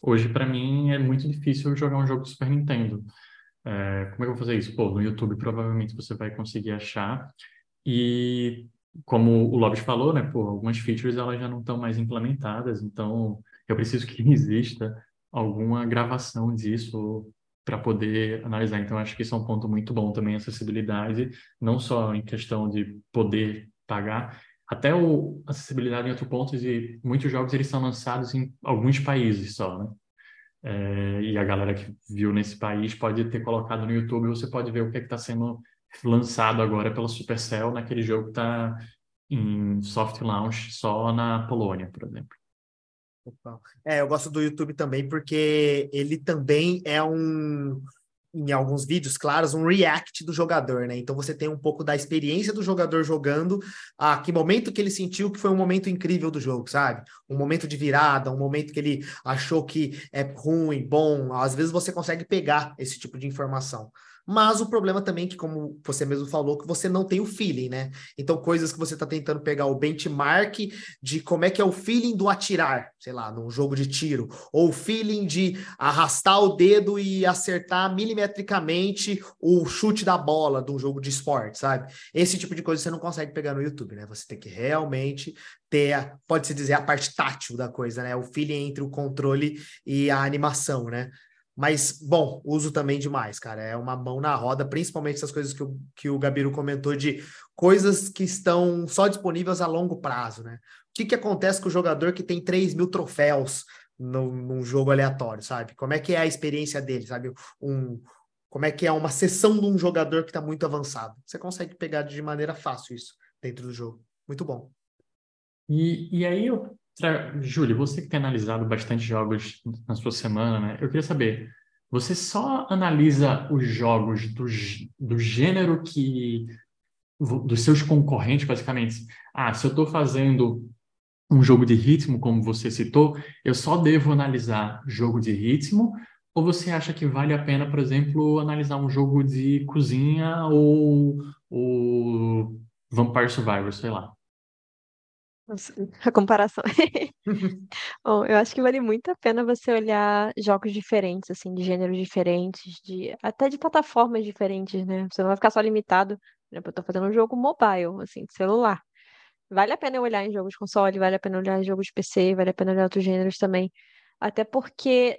hoje para mim é muito difícil jogar um jogo de Super Nintendo. É, como é que eu vou fazer isso? Pô, no YouTube provavelmente você vai conseguir achar e como o Lobby falou, né, pô, algumas features elas já não estão mais implementadas, então eu preciso que exista alguma gravação disso para poder analisar. Então, acho que isso é um ponto muito bom também, acessibilidade, não só em questão de poder pagar, até o acessibilidade em outro ponto de muitos jogos eles são lançados em alguns países só, né? É, e a galera que viu nesse país pode ter colocado no YouTube, você pode ver o que é está sendo lançado agora pela Supercell naquele jogo que está em soft launch só na Polônia, por exemplo. É, eu gosto do YouTube também porque ele também é um, em alguns vídeos claros, um react do jogador, né? Então você tem um pouco da experiência do jogador jogando, a que momento que ele sentiu que foi um momento incrível do jogo, sabe? Um momento de virada, um momento que ele achou que é ruim, bom. Às vezes você consegue pegar esse tipo de informação. Mas o problema também é que, como você mesmo falou, que você não tem o feeling, né? Então, coisas que você está tentando pegar o benchmark de como é que é o feeling do atirar, sei lá, num jogo de tiro, ou o feeling de arrastar o dedo e acertar milimetricamente o chute da bola de um jogo de esporte, sabe? Esse tipo de coisa você não consegue pegar no YouTube, né? Você tem que realmente ter, pode-se dizer, a parte tátil da coisa, né? O feeling entre o controle e a animação, né? Mas, bom, uso também demais, cara. É uma mão na roda, principalmente essas coisas que o, que o Gabiru comentou de coisas que estão só disponíveis a longo prazo, né? O que, que acontece com o jogador que tem 3 mil troféus no, num jogo aleatório, sabe? Como é que é a experiência dele, sabe? Um, como é que é uma sessão de um jogador que está muito avançado. Você consegue pegar de maneira fácil isso dentro do jogo. Muito bom. E, e aí eu Júlio, você que tem analisado bastante jogos na sua semana, né? Eu queria saber, você só analisa os jogos do, do gênero que dos seus concorrentes, basicamente. Ah, se eu estou fazendo um jogo de ritmo, como você citou, eu só devo analisar jogo de ritmo, ou você acha que vale a pena, por exemplo, analisar um jogo de cozinha ou, ou Vampire Survivor, sei lá? a comparação. Bom, eu acho que vale muito a pena você olhar jogos diferentes, assim, de gêneros diferentes, de até de plataformas diferentes, né? Você não vai ficar só limitado. Por exemplo, eu tô fazendo um jogo mobile, assim, de celular. Vale a pena olhar em jogos de console, vale a pena olhar em jogos de PC, vale a pena olhar outros gêneros também. Até porque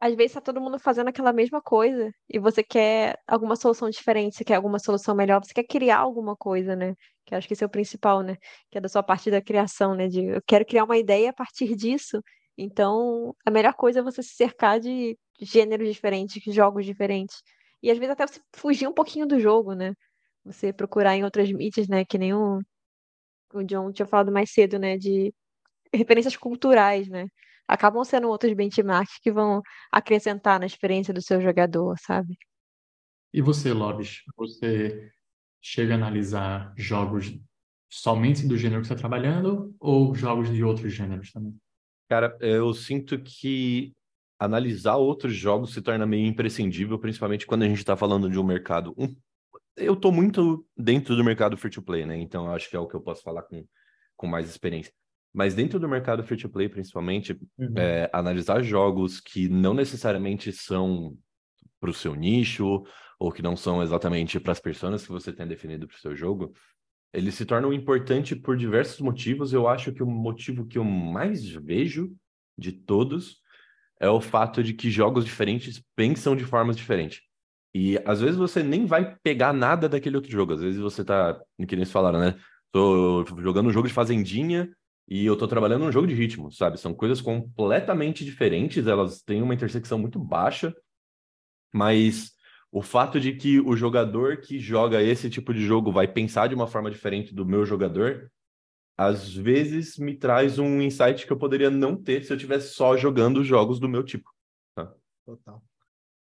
às vezes tá todo mundo fazendo aquela mesma coisa e você quer alguma solução diferente, você quer alguma solução melhor, você quer criar alguma coisa, né? Que acho que esse é o principal, né? Que é da sua parte da criação, né? De eu quero criar uma ideia a partir disso. Então, a melhor coisa é você se cercar de gêneros diferentes, jogos diferentes. E às vezes até você fugir um pouquinho do jogo, né? Você procurar em outras mídias, né? Que nem o, o John tinha falado mais cedo, né? De referências culturais, né? acabam sendo outros benchmarks que vão acrescentar na experiência do seu jogador, sabe? E você, Lobis, você chega a analisar jogos somente do gênero que você está trabalhando ou jogos de outros gêneros também? Cara, eu sinto que analisar outros jogos se torna meio imprescindível, principalmente quando a gente está falando de um mercado. Um... Eu estou muito dentro do mercado free to play, né? Então acho que é o que eu posso falar com, com mais experiência. Mas dentro do mercado free to play, principalmente, uhum. é, analisar jogos que não necessariamente são para o seu nicho ou que não são exatamente para as pessoas que você tem definido para o seu jogo, eles se tornam importante por diversos motivos. Eu acho que o motivo que eu mais vejo de todos é o fato de que jogos diferentes pensam de formas diferentes. E às vezes você nem vai pegar nada daquele outro jogo. Às vezes você tá, que nem vocês falaram, né? Tô jogando um jogo de fazendinha e eu tô trabalhando num jogo de ritmo, sabe? São coisas completamente diferentes, elas têm uma intersecção muito baixa, mas o fato de que o jogador que joga esse tipo de jogo vai pensar de uma forma diferente do meu jogador, às vezes me traz um insight que eu poderia não ter se eu tivesse só jogando jogos do meu tipo. Tá? Total.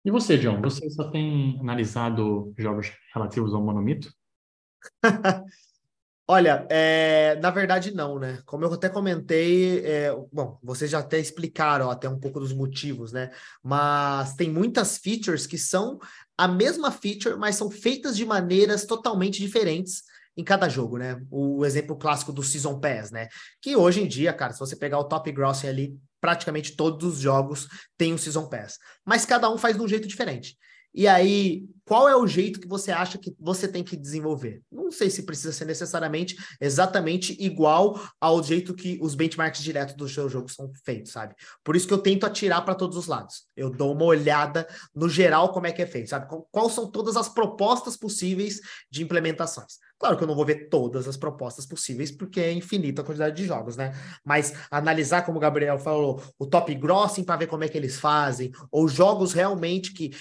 E você, John? Você só tem analisado jogos relativos ao monomito? Olha, é, na verdade não, né? Como eu até comentei, é, bom, vocês já até explicaram até um pouco dos motivos, né? Mas tem muitas features que são a mesma feature, mas são feitas de maneiras totalmente diferentes em cada jogo, né? O exemplo clássico do Season Pass, né? Que hoje em dia, cara, se você pegar o Top Grossing ali, praticamente todos os jogos têm um Season Pass. Mas cada um faz de um jeito diferente. E aí, qual é o jeito que você acha que você tem que desenvolver? Não sei se precisa ser necessariamente exatamente igual ao jeito que os benchmarks diretos do seu jogo são feitos, sabe? Por isso que eu tento atirar para todos os lados. Eu dou uma olhada no geral como é que é feito, sabe? Quais são todas as propostas possíveis de implementações. Claro que eu não vou ver todas as propostas possíveis, porque é infinita a quantidade de jogos, né? Mas analisar, como o Gabriel falou, o top grossing para ver como é que eles fazem, ou jogos realmente que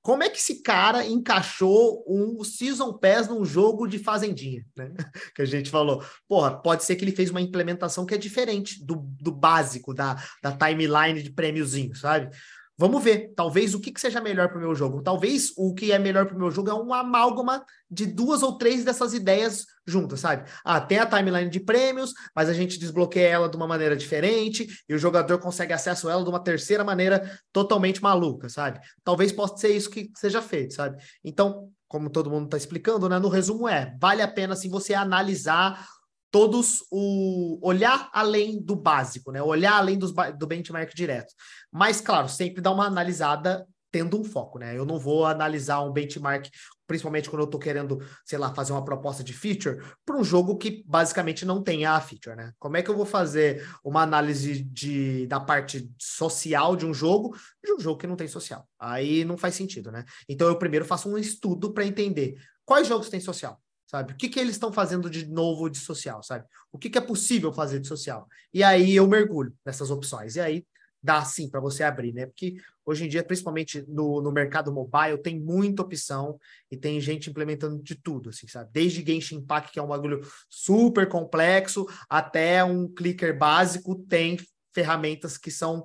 como é que esse cara encaixou um Season Pass num jogo de fazendinha, né? Que a gente falou. Porra, pode ser que ele fez uma implementação que é diferente do, do básico, da, da timeline de prêmiozinho, sabe? Vamos ver, talvez o que, que seja melhor para o meu jogo. Talvez o que é melhor para o meu jogo é um amálgama de duas ou três dessas ideias juntas, sabe? Ah, tem a timeline de prêmios, mas a gente desbloqueia ela de uma maneira diferente e o jogador consegue acesso a ela de uma terceira maneira totalmente maluca, sabe? Talvez possa ser isso que seja feito, sabe? Então, como todo mundo está explicando, né? No resumo é, vale a pena assim você analisar todos o olhar além do básico, né? Olhar além dos, do benchmark direto. Mas, claro, sempre dar uma analisada tendo um foco, né? Eu não vou analisar um benchmark, principalmente quando eu estou querendo, sei lá, fazer uma proposta de feature para um jogo que basicamente não tem a feature, né? Como é que eu vou fazer uma análise de, da parte social de um jogo de um jogo que não tem social? Aí não faz sentido, né? Então eu primeiro faço um estudo para entender quais jogos têm social sabe? O que, que eles estão fazendo de novo de social, sabe? O que, que é possível fazer de social? E aí eu mergulho nessas opções. E aí dá sim para você abrir, né? Porque hoje em dia, principalmente no, no mercado mobile, tem muita opção e tem gente implementando de tudo, assim, sabe? Desde Genshin Impact, que é um bagulho super complexo, até um clicker básico, tem ferramentas que são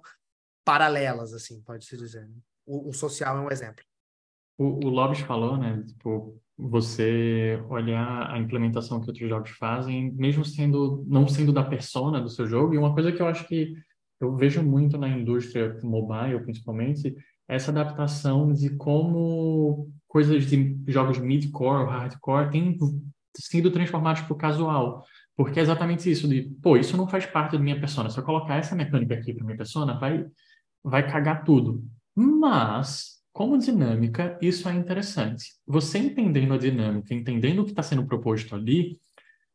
paralelas, assim, pode-se dizer. Né? O, o, social é um exemplo. O, o Lobis falou, né? Tipo, você olhar a implementação que outros jogos fazem, mesmo sendo não sendo da persona do seu jogo. E uma coisa que eu acho que eu vejo muito na indústria mobile, principalmente, é essa adaptação de como coisas de jogos mid-core ou hardcore têm sido transformados para o casual. Porque é exatamente isso de, pô, isso não faz parte da minha persona. Se eu colocar essa mecânica aqui para minha persona, vai, vai cagar tudo. Mas como dinâmica, isso é interessante. Você entendendo a dinâmica, entendendo o que está sendo proposto ali,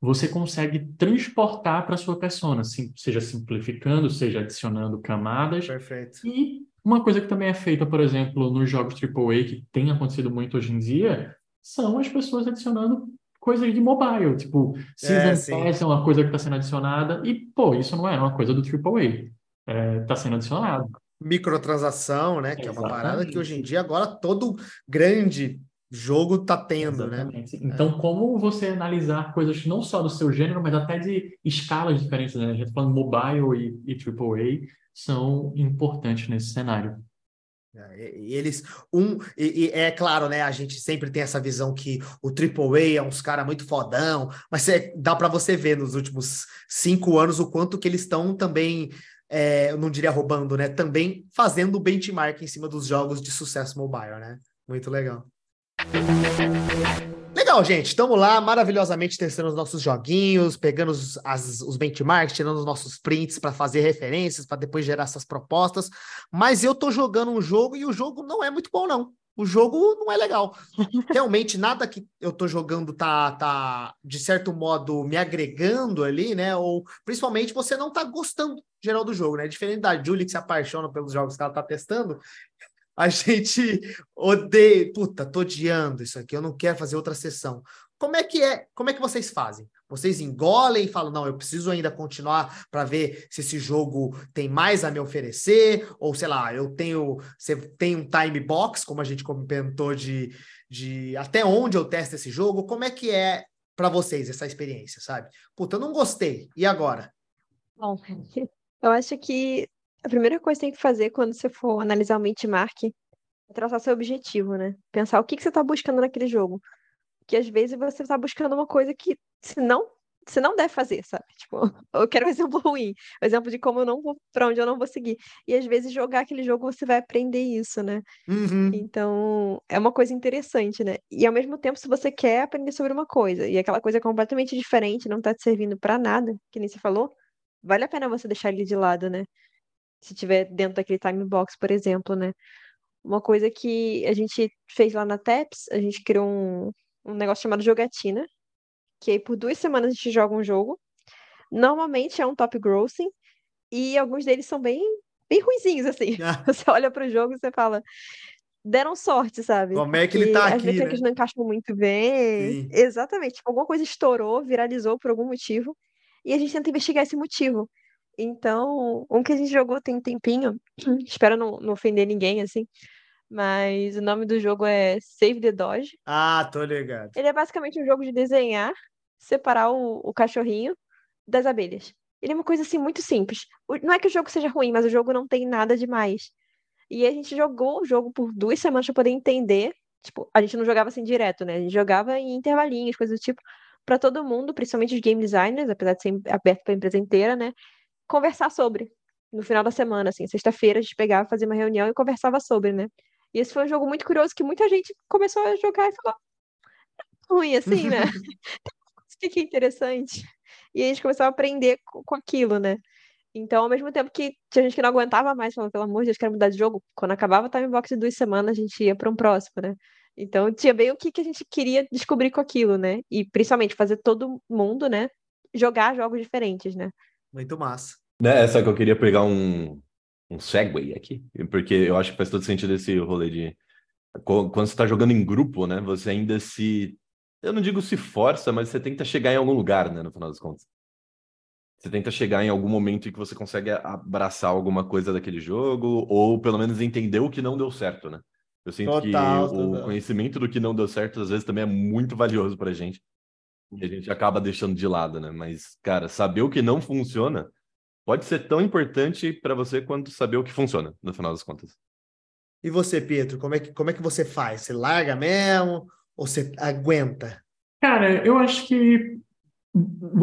você consegue transportar para a sua persona, seja simplificando, seja adicionando camadas. Perfeito. E uma coisa que também é feita, por exemplo, nos jogos AAA, que tem acontecido muito hoje em dia, são as pessoas adicionando coisas de mobile. Tipo, Season é, Pass é uma coisa que está sendo adicionada e, pô, isso não é uma coisa do AAA. Está é, tá sendo adicionado microtransação, né? Que Exatamente. é uma parada que hoje em dia agora todo grande jogo tá tendo, né? Exatamente. né? Então, é. como você analisar coisas não só do seu gênero, mas até de escalas diferentes, né? A gente tá falando mobile e, e AAA são importantes nesse cenário. É, e eles, um, e, e, é claro, né? A gente sempre tem essa visão que o AAA é uns cara muito fodão, mas é, dá para você ver nos últimos cinco anos o quanto que eles estão também é, eu não diria roubando, né? Também fazendo benchmark em cima dos jogos de sucesso mobile, né? Muito legal. Legal, gente. Estamos lá maravilhosamente testando os nossos joguinhos, pegando os, as, os benchmarks, tirando os nossos prints para fazer referências, para depois gerar essas propostas. Mas eu tô jogando um jogo e o jogo não é muito bom, não. O jogo não é legal. Realmente, nada que eu tô jogando tá, tá, de certo modo, me agregando ali, né? Ou principalmente você não tá gostando geral do jogo, né? Diferente da Julie que se apaixona pelos jogos que ela tá testando, a gente odeia, puta, tô odiando isso aqui, eu não quero fazer outra sessão. Como é que é? Como é que vocês fazem? Vocês engolem e falam, não, eu preciso ainda continuar para ver se esse jogo tem mais a me oferecer, ou sei lá, eu tenho, você tem um time box, como a gente comentou de, de até onde eu testo esse jogo. Como é que é para vocês essa experiência, sabe? Puta, eu não gostei. E agora? Bom, eu acho que a primeira coisa que tem que fazer quando você for analisar o benchmark é traçar seu objetivo, né? Pensar o que, que você está buscando naquele jogo. Porque às vezes você está buscando uma coisa que se não, você não deve fazer, sabe? Tipo, eu quero um exemplo ruim, um exemplo de como eu não vou, para onde eu não vou seguir. E às vezes jogar aquele jogo você vai aprender isso, né? Uhum. Então, é uma coisa interessante, né? E ao mesmo tempo, se você quer aprender sobre uma coisa e aquela coisa é completamente diferente, não tá te servindo para nada, que nem você falou, vale a pena você deixar ele de lado, né? se tiver dentro daquele time box, por exemplo, né? Uma coisa que a gente fez lá na TEPS, a gente criou um, um negócio chamado jogatina, que aí por duas semanas a gente joga um jogo. Normalmente é um top grossing, e alguns deles são bem, bem ruizinhos, assim. Ah. Você olha para o jogo e você fala, deram sorte, sabe? Como é que ele tá aqui, vezes né? eles não encaixam muito bem. Sim. Exatamente. Tipo, alguma coisa estourou, viralizou por algum motivo, e a gente tenta investigar esse motivo. Então, um que a gente jogou tem um tempinho, espero não, não ofender ninguém, assim, mas o nome do jogo é Save the Dodge. Ah, tô ligado. Ele é basicamente um jogo de desenhar, separar o, o cachorrinho das abelhas. Ele é uma coisa assim muito simples. O- Não é que o jogo seja ruim, mas o jogo não tem nada demais. E a gente jogou o jogo por duas semanas para poder entender. Tipo, a gente não jogava assim direto, né? A gente jogava em intervalinhos, coisas do tipo, para todo mundo, principalmente os game designers, apesar de ser aberto para a empresa inteira, né? Conversar sobre. No final da semana, assim, sexta-feira, a gente pegava, fazia uma reunião e conversava sobre, né? E esse foi um jogo muito curioso que muita gente começou a jogar e falou: "É ruim assim, né? O que é interessante? E a gente começou a aprender com, com aquilo, né? Então, ao mesmo tempo que tinha gente que não aguentava mais, falando, pelo amor de Deus, quero mudar de jogo. Quando acabava o time box de duas semanas, a gente ia para um próximo, né? Então, tinha bem o que, que a gente queria descobrir com aquilo, né? E principalmente fazer todo mundo, né? Jogar jogos diferentes, né? Muito massa. Né, só que eu queria pegar um, um segue aqui, porque eu acho que faz todo sentido esse rolê de qu- quando você está jogando em grupo, né? Você ainda se. Eu não digo se força, mas você tenta chegar em algum lugar, né? No final das contas. Você tenta chegar em algum momento em que você consegue abraçar alguma coisa daquele jogo, ou pelo menos entender o que não deu certo, né? Eu sinto que Total, o total. conhecimento do que não deu certo, às vezes, também é muito valioso pra gente. E a gente acaba deixando de lado, né? Mas, cara, saber o que não funciona pode ser tão importante pra você quanto saber o que funciona, no final das contas. E você, Pedro, como é que, como é que você faz? Você larga mesmo ou você aguenta? Cara, eu acho que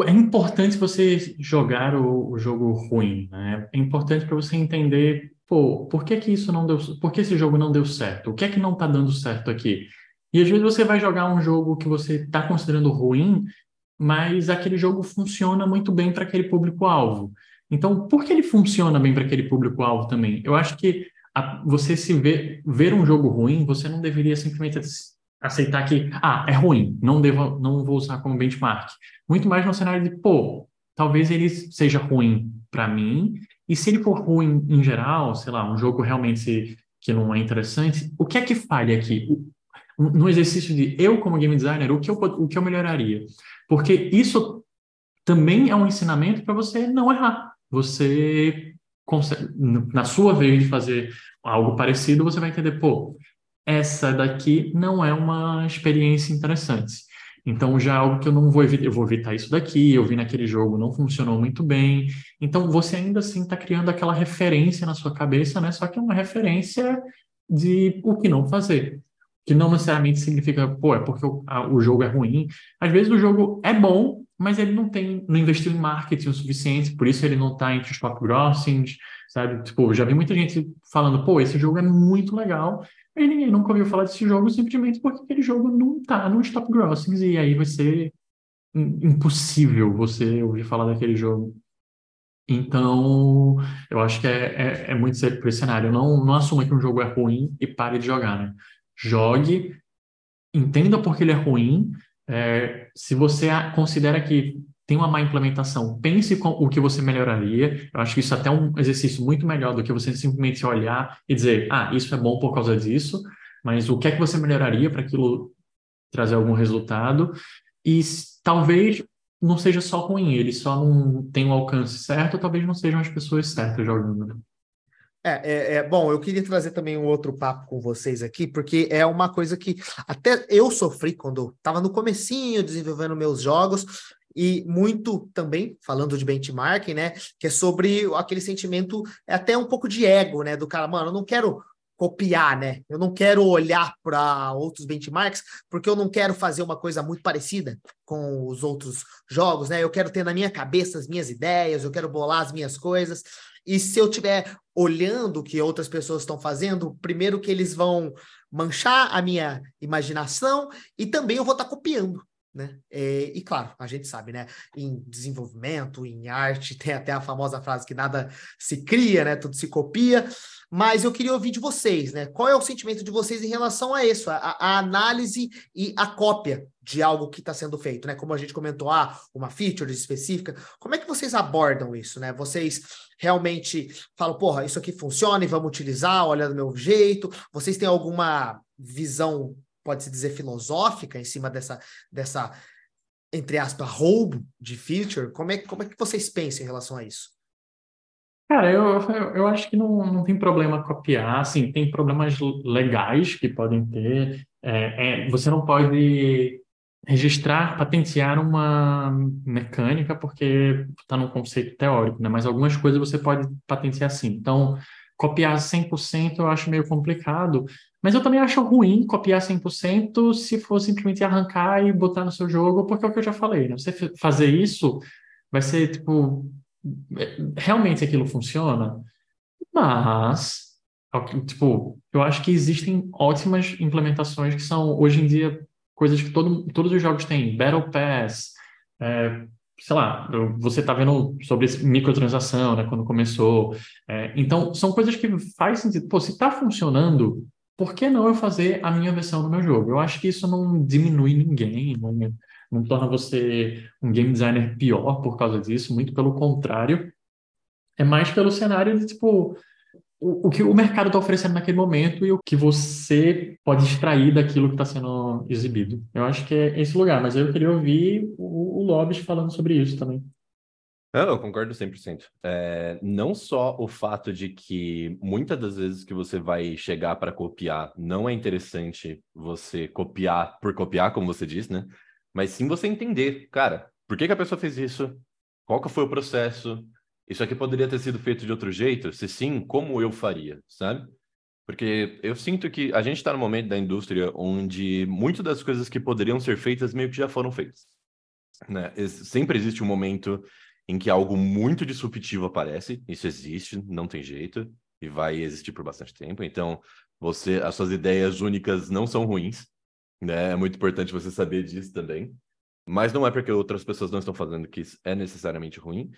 é importante você jogar o, o jogo ruim, né? É importante para você entender, pô, por que que isso não deu, por que esse jogo não deu certo? O que é que não tá dando certo aqui? E às vezes você vai jogar um jogo que você está considerando ruim, mas aquele jogo funciona muito bem para aquele público-alvo. Então, por que ele funciona bem para aquele público-alvo também? Eu acho que a- você se ver, ver um jogo ruim, você não deveria simplesmente aceitar que, ah, é ruim, não devo, não vou usar como benchmark. Muito mais no cenário de, pô, talvez ele seja ruim para mim, e se ele for ruim em geral, sei lá, um jogo realmente que não é interessante, o que é que falha aqui? No exercício de eu, como game designer, o que eu, o que eu melhoraria? Porque isso também é um ensinamento para você não errar. Você consegue, na sua vez de fazer algo parecido, você vai entender, pô, essa daqui não é uma experiência interessante. Então já é algo que eu não vou evitar, eu vou evitar isso daqui, eu vi naquele jogo, não funcionou muito bem. Então você ainda assim está criando aquela referência na sua cabeça, né? Só que é uma referência de o que não fazer. Que não necessariamente significa, pô, é porque o, a- o jogo é ruim. Às vezes o jogo é bom, mas ele não tem, não investiu em marketing o suficiente, por isso ele não está entre os top grossings, sabe? Tipo, já vi muita gente falando, pô, esse jogo é muito legal, e ninguém nunca ouviu falar desse jogo simplesmente porque aquele jogo não está nos top grossings, e aí vai ser impossível você ouvir falar daquele jogo. Então, eu acho que é, é, é muito por esse cenário. Não, não assuma que um jogo é ruim e pare de jogar, né? Jogue, entenda por que ele é ruim. É, se você considera que tem uma má implementação, pense com o que você melhoraria. Eu acho que isso é até um exercício muito melhor do que você simplesmente olhar e dizer, ah, isso é bom por causa disso, mas o que é que você melhoraria para aquilo trazer algum resultado? E talvez não seja só ruim, ele só não tem o alcance certo, talvez não sejam as pessoas certas jogando. É, é, é, bom, eu queria trazer também um outro papo com vocês aqui, porque é uma coisa que até eu sofri quando estava no comecinho desenvolvendo meus jogos, e muito também falando de benchmarking, né, que é sobre aquele sentimento, é até um pouco de ego, né, do cara, mano, eu não quero copiar, né? Eu não quero olhar para outros benchmarks, porque eu não quero fazer uma coisa muito parecida com os outros jogos, né? Eu quero ter na minha cabeça as minhas ideias, eu quero bolar as minhas coisas. E se eu estiver olhando o que outras pessoas estão fazendo, primeiro que eles vão manchar a minha imaginação e também eu vou estar tá copiando. Né? E, e, claro, a gente sabe, né? Em desenvolvimento, em arte, tem até a famosa frase que nada se cria, né? Tudo se copia. Mas eu queria ouvir de vocês, né? Qual é o sentimento de vocês em relação a isso, a, a análise e a cópia de algo que está sendo feito, né? Como a gente comentou, ah, uma feature específica. Como é que vocês abordam isso, né? Vocês realmente falam, porra, isso aqui funciona e vamos utilizar, olha do meu jeito. Vocês têm alguma visão, pode-se dizer, filosófica em cima dessa, dessa entre aspas, roubo de feature? Como é, como é que vocês pensam em relação a isso? Cara, eu, eu, eu acho que não, não tem problema copiar, assim, tem problemas legais que podem ter. É, é, você não pode registrar, patentear uma mecânica porque está no conceito teórico, né? Mas algumas coisas você pode patentear sim. Então, copiar 100% eu acho meio complicado, mas eu também acho ruim copiar 100% se for simplesmente arrancar e botar no seu jogo, porque é o que eu já falei, né? Você fazer isso vai ser, tipo, realmente aquilo funciona, mas, tipo, eu acho que existem ótimas implementações que são, hoje em dia, coisas que todo, todos os jogos têm. Battle Pass, é, sei lá, você está vendo sobre microtransação, né, quando começou. É, então, são coisas que faz sentido. Pô, se está funcionando, por que não eu fazer a minha versão do meu jogo? Eu acho que isso não diminui ninguém, não, não torna você um game designer pior por causa disso, muito pelo contrário. É mais pelo cenário de, tipo, o, o que o mercado está oferecendo naquele momento e o que você pode extrair daquilo que está sendo exibido. Eu acho que é esse lugar, mas eu queria ouvir o, o falando sobre isso também. Eu, concordo 100%. É, não só o fato de que muitas das vezes que você vai chegar para copiar, não é interessante você copiar por copiar, como você disse, né? mas sim você entender, cara, por que, que a pessoa fez isso? Qual que foi o processo? Isso aqui poderia ter sido feito de outro jeito? Se sim, como eu faria, sabe? Porque eu sinto que a gente está no momento da indústria onde muitas das coisas que poderiam ser feitas meio que já foram feitas. Né? Sempre existe um momento em que algo muito disruptivo aparece, isso existe, não tem jeito, e vai existir por bastante tempo. Então, você, as suas ideias únicas não são ruins, né? É muito importante você saber disso também. Mas não é porque outras pessoas não estão fazendo que isso é necessariamente ruim.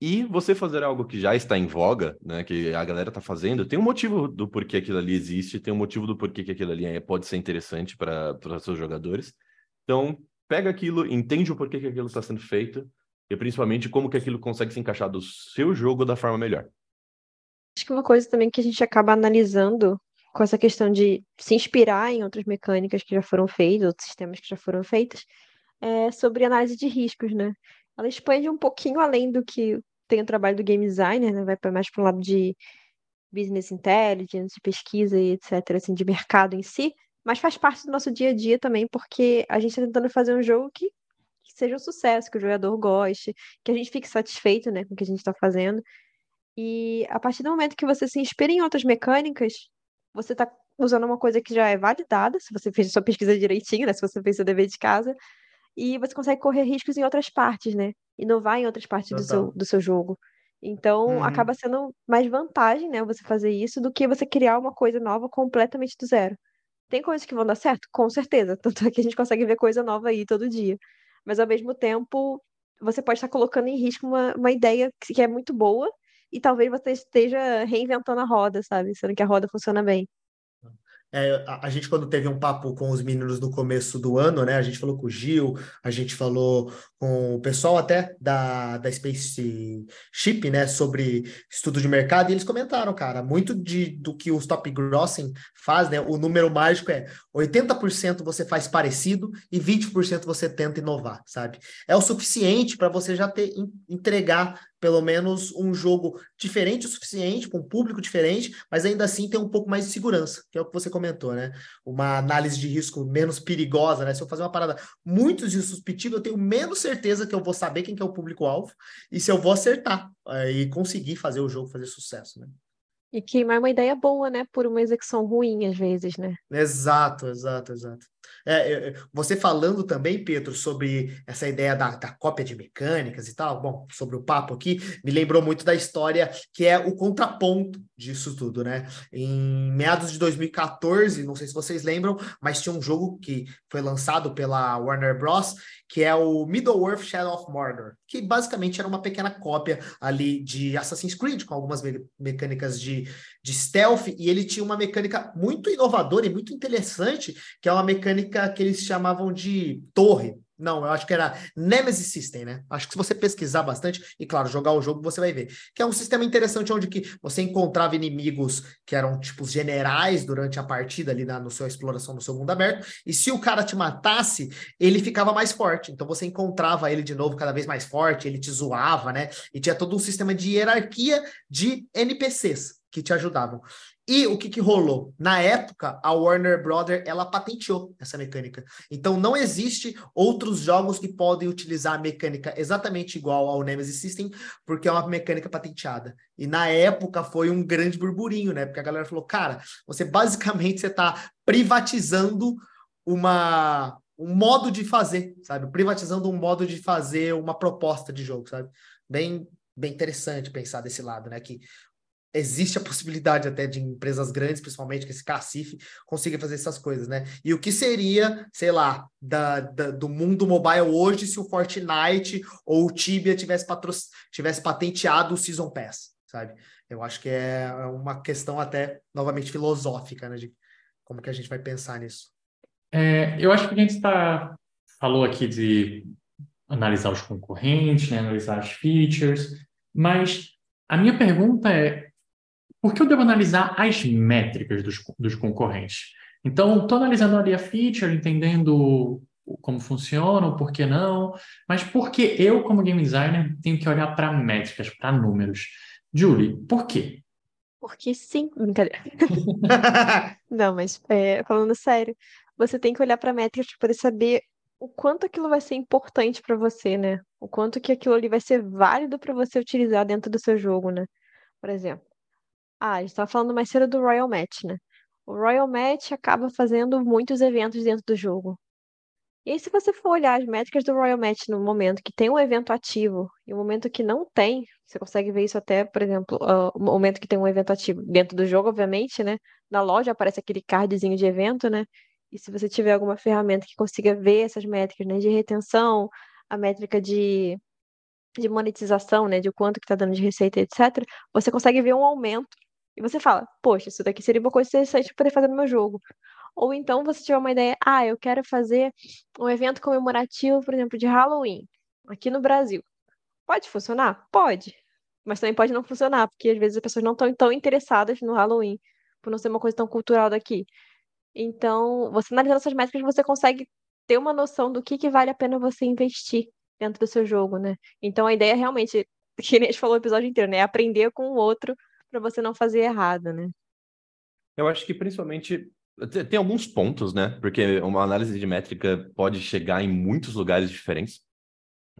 E você fazer algo que já está em voga, né, que a galera está fazendo, tem um motivo do porquê aquilo ali existe, tem um motivo do porquê que aquilo ali é, pode ser interessante para seus jogadores. Então, pega aquilo, entende o porquê que aquilo está sendo feito e principalmente como que aquilo consegue se encaixar do seu jogo da forma melhor. Acho que uma coisa também que a gente acaba analisando com essa questão de se inspirar em outras mecânicas que já foram feitas, outros sistemas que já foram feitos, é sobre análise de riscos, né? Ela expande um pouquinho além do que tem o trabalho do game designer, né? Vai mais para o lado de business intelligence, pesquisa e etc, assim, de mercado em si, mas faz parte do nosso dia a dia também, porque a gente está tentando fazer um jogo que, que, seja um sucesso, que o jogador goste, que a gente fique satisfeito, né, com o que a gente está fazendo. E a partir do momento que você se inspira em outras mecânicas, você está usando uma coisa que já é validada, se você fez a sua pesquisa direitinho, né? Se você fez seu dever de casa. e você consegue correr riscos em outras partes, né? Inovar em outras partes do seu, do seu jogo. Então, Uhum. acaba sendo mais vantagem, né, você fazer isso do que você criar uma coisa nova completamente do zero. Tem coisas que vão dar certo? Com certeza. Tanto é que a gente consegue ver coisa nova aí todo dia. Mas, ao mesmo tempo, você pode estar colocando em risco uma, uma ideia que é muito boa e talvez você esteja reinventando a roda, sabe? Sendo que a roda funciona bem. É, a, a gente, quando teve um papo com os meninos no começo do ano, né? A gente falou com o Gil, a gente falou com o pessoal até da, da Spaceship, né? Sobre estudo de mercado, e eles comentaram, cara, muito de, do que os top grossing faz, né? O número mágico é 80% você faz parecido e 20% você tenta inovar, sabe? É o suficiente para você já ter entregar pelo menos um jogo diferente o suficiente, com um público diferente, mas ainda assim tem um pouco mais de segurança, que é o que você comentou, né? Uma análise de risco menos perigosa, né? Se eu fazer uma parada muito disruptiva, eu tenho menos certeza que eu vou saber quem que é o público-alvo e se eu vou acertar é, e conseguir fazer o jogo fazer sucesso, né? E queimar uma ideia boa, né? Por uma execução ruim, às vezes, né? Exato, exato, exato. É, você falando também, Pedro, sobre essa ideia da, da, cópia de mecânicas e tal, bom, sobre o papo aqui, me lembrou muito da história que é o contraponto disso tudo, né? Em meados de 2014, não sei se vocês lembram, mas tinha um jogo que foi lançado pela Warner Bros., que é o Middle-earth Shadow of Mordor, que basicamente era uma pequena cópia ali de Assassin's Creed, com algumas me mecânicas de, de stealth, e ele tinha uma mecânica muito inovadora e muito interessante, que é uma mecânica que eles chamavam de torre. Não, eu acho que era Nemesis System, né? Acho que se você pesquisar bastante, e claro, jogar o jogo, você vai ver. Que é um sistema interessante onde que você encontrava inimigos que eram tipo generais durante a partida ali na no sua exploração no seu mundo aberto, e se o cara te matasse, ele ficava mais forte. Então você encontrava ele de novo cada vez mais forte, ele te zoava, né? E tinha todo um sistema de hierarquia de NPCs que te ajudavam. E o que, que rolou? Na época, a Warner Brother ela patenteou essa mecânica. Então não existe outros jogos que podem utilizar a mecânica exatamente igual ao Nemesis System, porque é uma mecânica patenteada. E na época foi um grande burburinho, né? Porque a galera falou, cara, você basicamente você está privatizando uma um modo de fazer, sabe? Privatizando um modo de fazer uma proposta de jogo, sabe? Bem bem interessante pensar desse lado, né? Que existe a possibilidade até de empresas grandes, principalmente que esse Cacife, consiga fazer essas coisas, né? E o que seria, sei lá, da, da, do mundo mobile hoje se o Fortnite ou o Tibia tivesse, patro... tivesse patenteado o Season Pass, sabe? Eu acho que é uma questão até, novamente, filosófica, né? De como que a gente vai pensar nisso. É, eu acho que a gente está falou aqui de analisar os concorrentes, né? analisar as features, mas a minha pergunta é por que eu devo analisar as métricas dos, dos concorrentes? Então, estou analisando ali a feature, entendendo como funciona, o porquê não, mas por que eu, como game designer, tenho que olhar para métricas, para números? Julie, por quê? Porque sim, brincadeira. não, mas é, falando sério, você tem que olhar para métricas para poder saber o quanto aquilo vai ser importante para você, né? O quanto que aquilo ali vai ser válido para você utilizar dentro do seu jogo, né? Por exemplo, ah, a gente estava falando mais cedo do Royal Match, né? O Royal Match acaba fazendo muitos eventos dentro do jogo. E aí, se você for olhar as métricas do Royal Match no momento que tem um evento ativo e o momento que não tem, você consegue ver isso até, por exemplo, uh, o momento que tem um evento ativo dentro do jogo, obviamente, né? Na loja aparece aquele cardzinho de evento, né? E se você tiver alguma ferramenta que consiga ver essas métricas, né, de retenção, a métrica de, de monetização, né, de quanto que está dando de receita, etc., você consegue ver um aumento e você fala, poxa, isso daqui seria uma coisa interessante para fazer no meu jogo. Ou então você tiver uma ideia, ah, eu quero fazer um evento comemorativo, por exemplo, de Halloween, aqui no Brasil. Pode funcionar? Pode. Mas também pode não funcionar, porque às vezes as pessoas não estão tão interessadas no Halloween, por não ser uma coisa tão cultural daqui. Então, você analisando essas métricas, você consegue ter uma noção do que, que vale a pena você investir dentro do seu jogo, né? Então, a ideia é realmente, que a gente falou o episódio inteiro, né? É aprender com o outro para você não fazer errado, né? Eu acho que principalmente tem alguns pontos, né? Porque uma análise de métrica pode chegar em muitos lugares diferentes.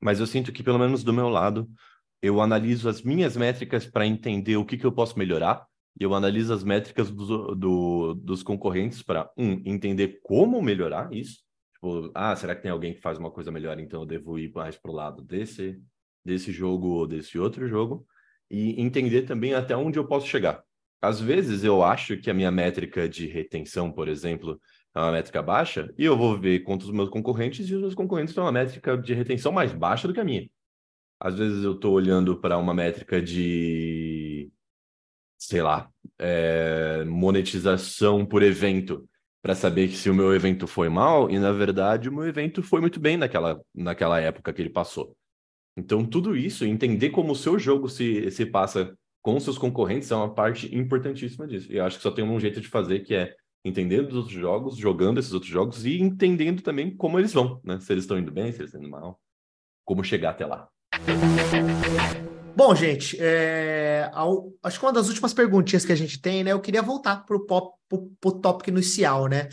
Mas eu sinto que, pelo menos do meu lado, eu analiso as minhas métricas para entender o que, que eu posso melhorar. E eu analiso as métricas do, do, dos concorrentes para, um, entender como melhorar isso. Tipo, ah, será que tem alguém que faz uma coisa melhor, então eu devo ir mais pro lado desse, desse jogo ou desse outro jogo? E entender também até onde eu posso chegar. Às vezes eu acho que a minha métrica de retenção, por exemplo, é uma métrica baixa, e eu vou ver contra os meus concorrentes, e os meus concorrentes têm uma métrica de retenção mais baixa do que a minha. Às vezes eu estou olhando para uma métrica de, sei lá, é, monetização por evento, para saber se o meu evento foi mal, e na verdade o meu evento foi muito bem naquela, naquela época que ele passou. Então, tudo isso, entender como o seu jogo se, se passa com seus concorrentes é uma parte importantíssima disso. E eu acho que só tem um jeito de fazer que é entendendo os outros jogos, jogando esses outros jogos e entendendo também como eles vão, né? Se eles estão indo bem, se eles estão indo mal, como chegar até lá. Bom, gente, é, acho que uma das últimas perguntinhas que a gente tem, né? Eu queria voltar para o tópico inicial, né?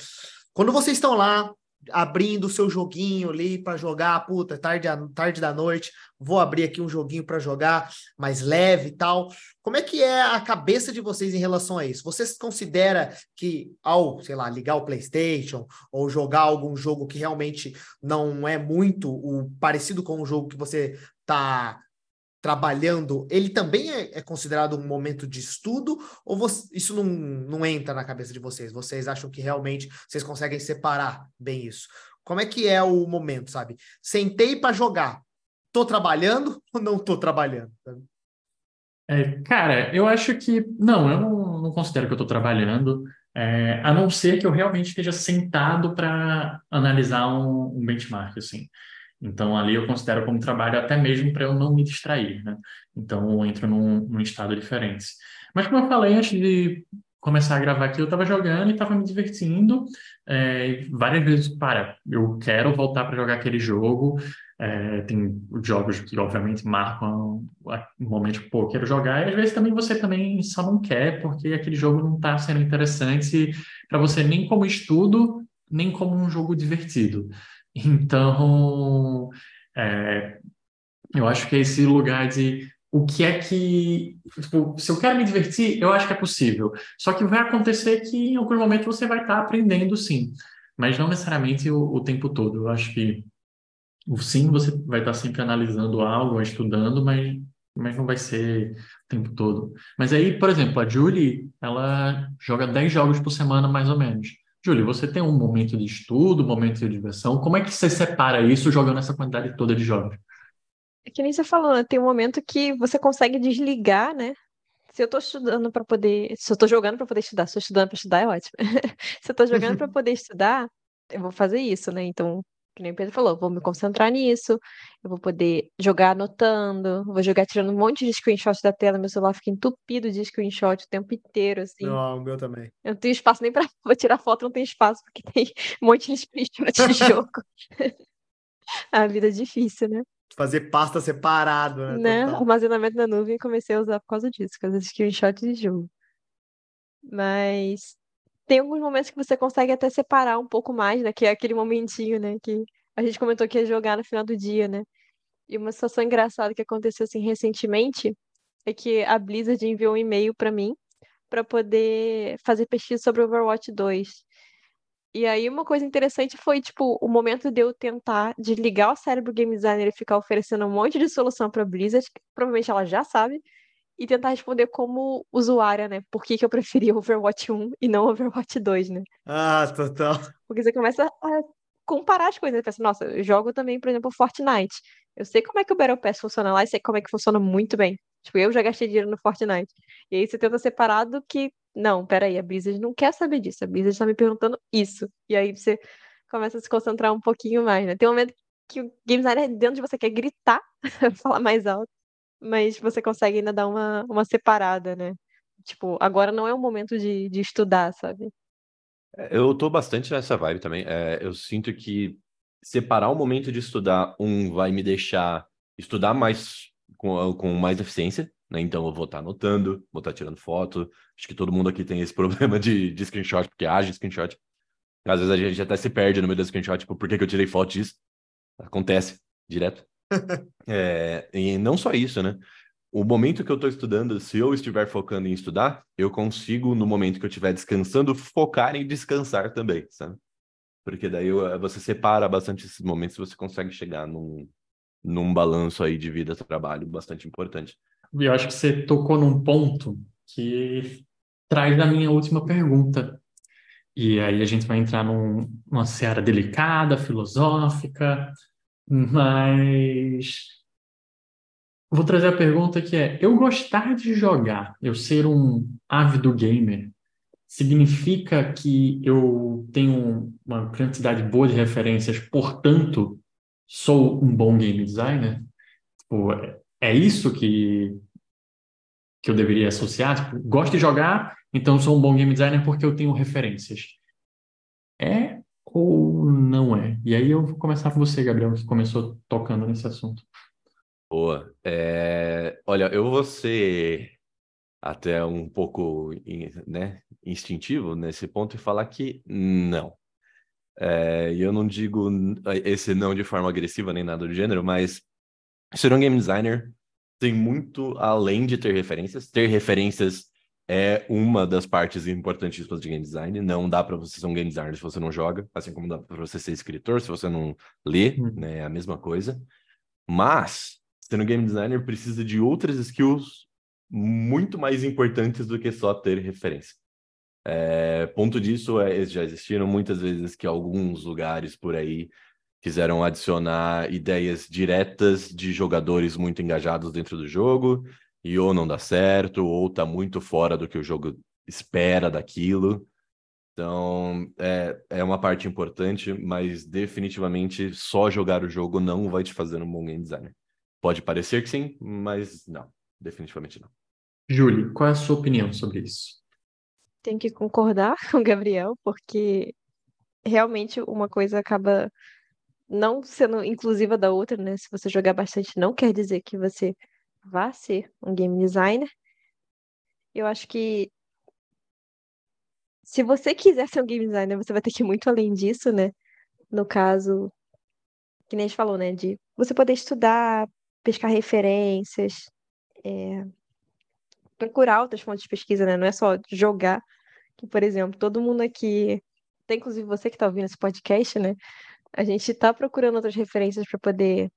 Quando vocês estão lá abrindo o seu joguinho ali para jogar, puta, tarde, tarde da noite, vou abrir aqui um joguinho para jogar mais leve e tal. Como é que é a cabeça de vocês em relação a isso? Vocês considera que ao, sei lá, ligar o PlayStation ou jogar algum jogo que realmente não é muito o parecido com o jogo que você tá trabalhando, ele também é, é, considerado um momento de estudo ou você, isso não, não entra na cabeça de vocês? Vocês acham que realmente vocês conseguem separar bem isso? Como é que é o momento, sabe? Sentei para jogar, tô trabalhando ou não tô trabalhando? É, cara, eu acho que não, eu não, não considero que eu estou trabalhando, é, a não ser que eu realmente esteja sentado para analisar um, um benchmark, assim. Então, ali eu considero como trabalho até mesmo para eu não me distrair, né? Então, eu entro num, num, estado diferente. Mas, como eu falei antes de começar a gravar aqui, eu estava jogando e estava me divertindo. É, várias vezes, para, eu quero voltar para jogar aquele jogo. É, tem jogos que, obviamente, marcam um momento que, pô, quero jogar. E, às vezes, também você também só não quer, porque aquele jogo não está sendo interessante para você nem como estudo, nem como um jogo divertido. Então, é, eu acho que é esse lugar de o que é que. Tipo, se eu quero me divertir, eu acho que é possível. Só que vai acontecer que em algum momento você vai estar aprendendo sim, mas não necessariamente o, o tempo todo. Eu acho que sim, você vai estar sempre analisando algo, estudando, mas, mas não vai ser o tempo todo. Mas aí, por exemplo, a Julie, ela joga 10 jogos por semana, mais ou menos. Júlio, você tem um momento de estudo, um momento de diversão. Como é que você separa isso jogando essa quantidade toda de jogos? É que nem você falou, né? Tem um momento que você consegue desligar, né? Se eu estou estudando para poder. Se eu estou jogando para poder estudar, se eu estou estudando para estudar, é ótimo. se eu estou jogando para poder estudar, eu vou fazer isso, né? Então, que nem o Pedro falou, vou me concentrar nisso, eu vou poder jogar anotando, vou jogar tirando um monte de screenshot da tela, meu celular fica entupido de screenshot o tempo inteiro, assim. Não, o meu também. Eu não tenho espaço nem pra vou tirar foto, não tem espaço, porque tem um monte de screenshot de jogo. a vida é difícil, né? Fazer pasta separado, né? né? Armazenamento na nuvem comecei a usar por causa disso, por causa de screenshot de jogo. Mas tem alguns momentos que você consegue até separar um pouco mais, né? Que é aquele momentinho, né? Que a gente comentou que ia jogar no final do dia, né? E uma situação engraçada que aconteceu assim recentemente é que a Blizzard enviou um e-mail para mim para poder fazer pesquisa sobre Overwatch 2. E aí uma coisa interessante foi, tipo, o momento de eu tentar desligar o cérebro game designer e ficar oferecendo um monte de solução para Blizzard, que provavelmente ela já sabe, e tentar responder como usuária, né? Por que, que eu preferia Overwatch 1 e não Overwatch 2, né? Ah, total. Porque você começa a comparar as coisas. Você pensa, nossa, eu jogo também, por exemplo, Fortnite. Eu sei como é que o Battle Pass funciona lá e sei como é que funciona muito bem. Tipo, eu já gastei dinheiro no Fortnite. E aí você tenta separar do que. Não, peraí, a Blizzard não quer saber disso. A Blizzard tá me perguntando isso. E aí você começa a se concentrar um pouquinho mais, né? Tem um momento que o game designer dentro de você quer gritar, falar mais alto mas você consegue ainda dar uma, uma separada, né? Tipo, agora não é o momento de, de estudar, sabe? É, eu tô bastante nessa vibe também. É, eu sinto que separar o momento de estudar, um vai me deixar estudar mais com, com mais eficiência, né? Então eu vou estar tá anotando, vou estar tá tirando foto. Acho que todo mundo aqui tem esse problema de, de screenshot, porque age screenshot. Às vezes a gente até se perde no meio do screenshot, tipo, por que, que eu tirei foto disso? Acontece direto. É, e não só isso, né? O momento que eu estou estudando, se eu estiver focando em estudar, eu consigo, no momento que eu estiver descansando, focar em descansar também, sabe? Porque daí uh, você separa bastante esses momentos e você consegue chegar num, num balanço aí de vida-trabalho bastante importante. Eu acho que você tocou num ponto que traz da minha última pergunta. E aí a gente vai entrar num, numa seara delicada, filosófica, mas vou trazer a pergunta que é: eu gostar de jogar, eu ser um ávido gamer, significa que eu tenho uma quantidade boa de referências, portanto, sou um bom game designer? Tipo, é isso que, que eu deveria associar? Tipo, gosto de jogar, então sou um bom game designer porque eu tenho referências. Ou não é? E aí eu vou começar com você, Gabriel, que começou tocando nesse assunto. Boa. É, olha, eu vou ser até um pouco né, instintivo nesse ponto e falar que não. É, eu não digo esse não de forma agressiva nem nada do gênero, mas ser um game designer tem muito além de ter referências. Ter referências é uma das partes importantíssimas de game design. Não dá para você ser um game designer se você não joga, assim como dá para você ser escritor se você não lê, hum. né? É a mesma coisa. Mas um game designer precisa de outras skills muito mais importantes do que só ter referência. É, ponto disso é, já existiram muitas vezes que alguns lugares por aí quiseram adicionar ideias diretas de jogadores muito engajados dentro do jogo e ou não dá certo ou tá muito fora do que o jogo espera daquilo. Então, é, é uma parte importante, mas definitivamente só jogar o jogo não vai te fazer um bom game designer. Pode parecer que sim, mas não, definitivamente não. Júlia, qual é a sua opinião sobre isso? Tenho que concordar com o Gabriel, porque realmente uma coisa acaba não sendo inclusiva da outra, né? Se você jogar bastante, não quer dizer que você vá ser um game designer. Eu acho que se você quiser ser um game designer, você vai ter que ir muito além disso, né? No caso, que nem a gente falou, né? De você poder estudar, pescar referências, é, procurar outras fontes de pesquisa, né? Não é só jogar. Que, por exemplo, todo mundo aqui, até inclusive você que está ouvindo esse podcast, né? A gente está procurando outras referências para poder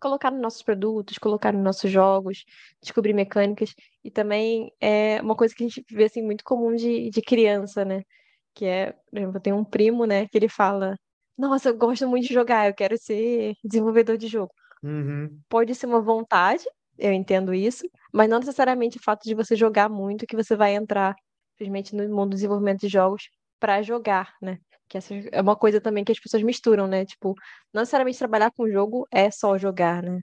colocar nos nossos produtos, colocar nos nossos jogos, descobrir mecânicas. E também é uma coisa que a gente vê assim, muito comum de, de criança, né? Que é, por exemplo, eu tenho um primo, né, que ele fala: Nossa, eu gosto muito de jogar, eu quero ser desenvolvedor de jogo. Uhum. Pode ser uma vontade, eu entendo isso, mas não necessariamente o fato de você jogar muito que você vai entrar simplesmente no mundo do desenvolvimento de jogos para jogar, né? Que essa é uma coisa também que as pessoas misturam, né? Tipo, não necessariamente trabalhar com o jogo é só jogar, né?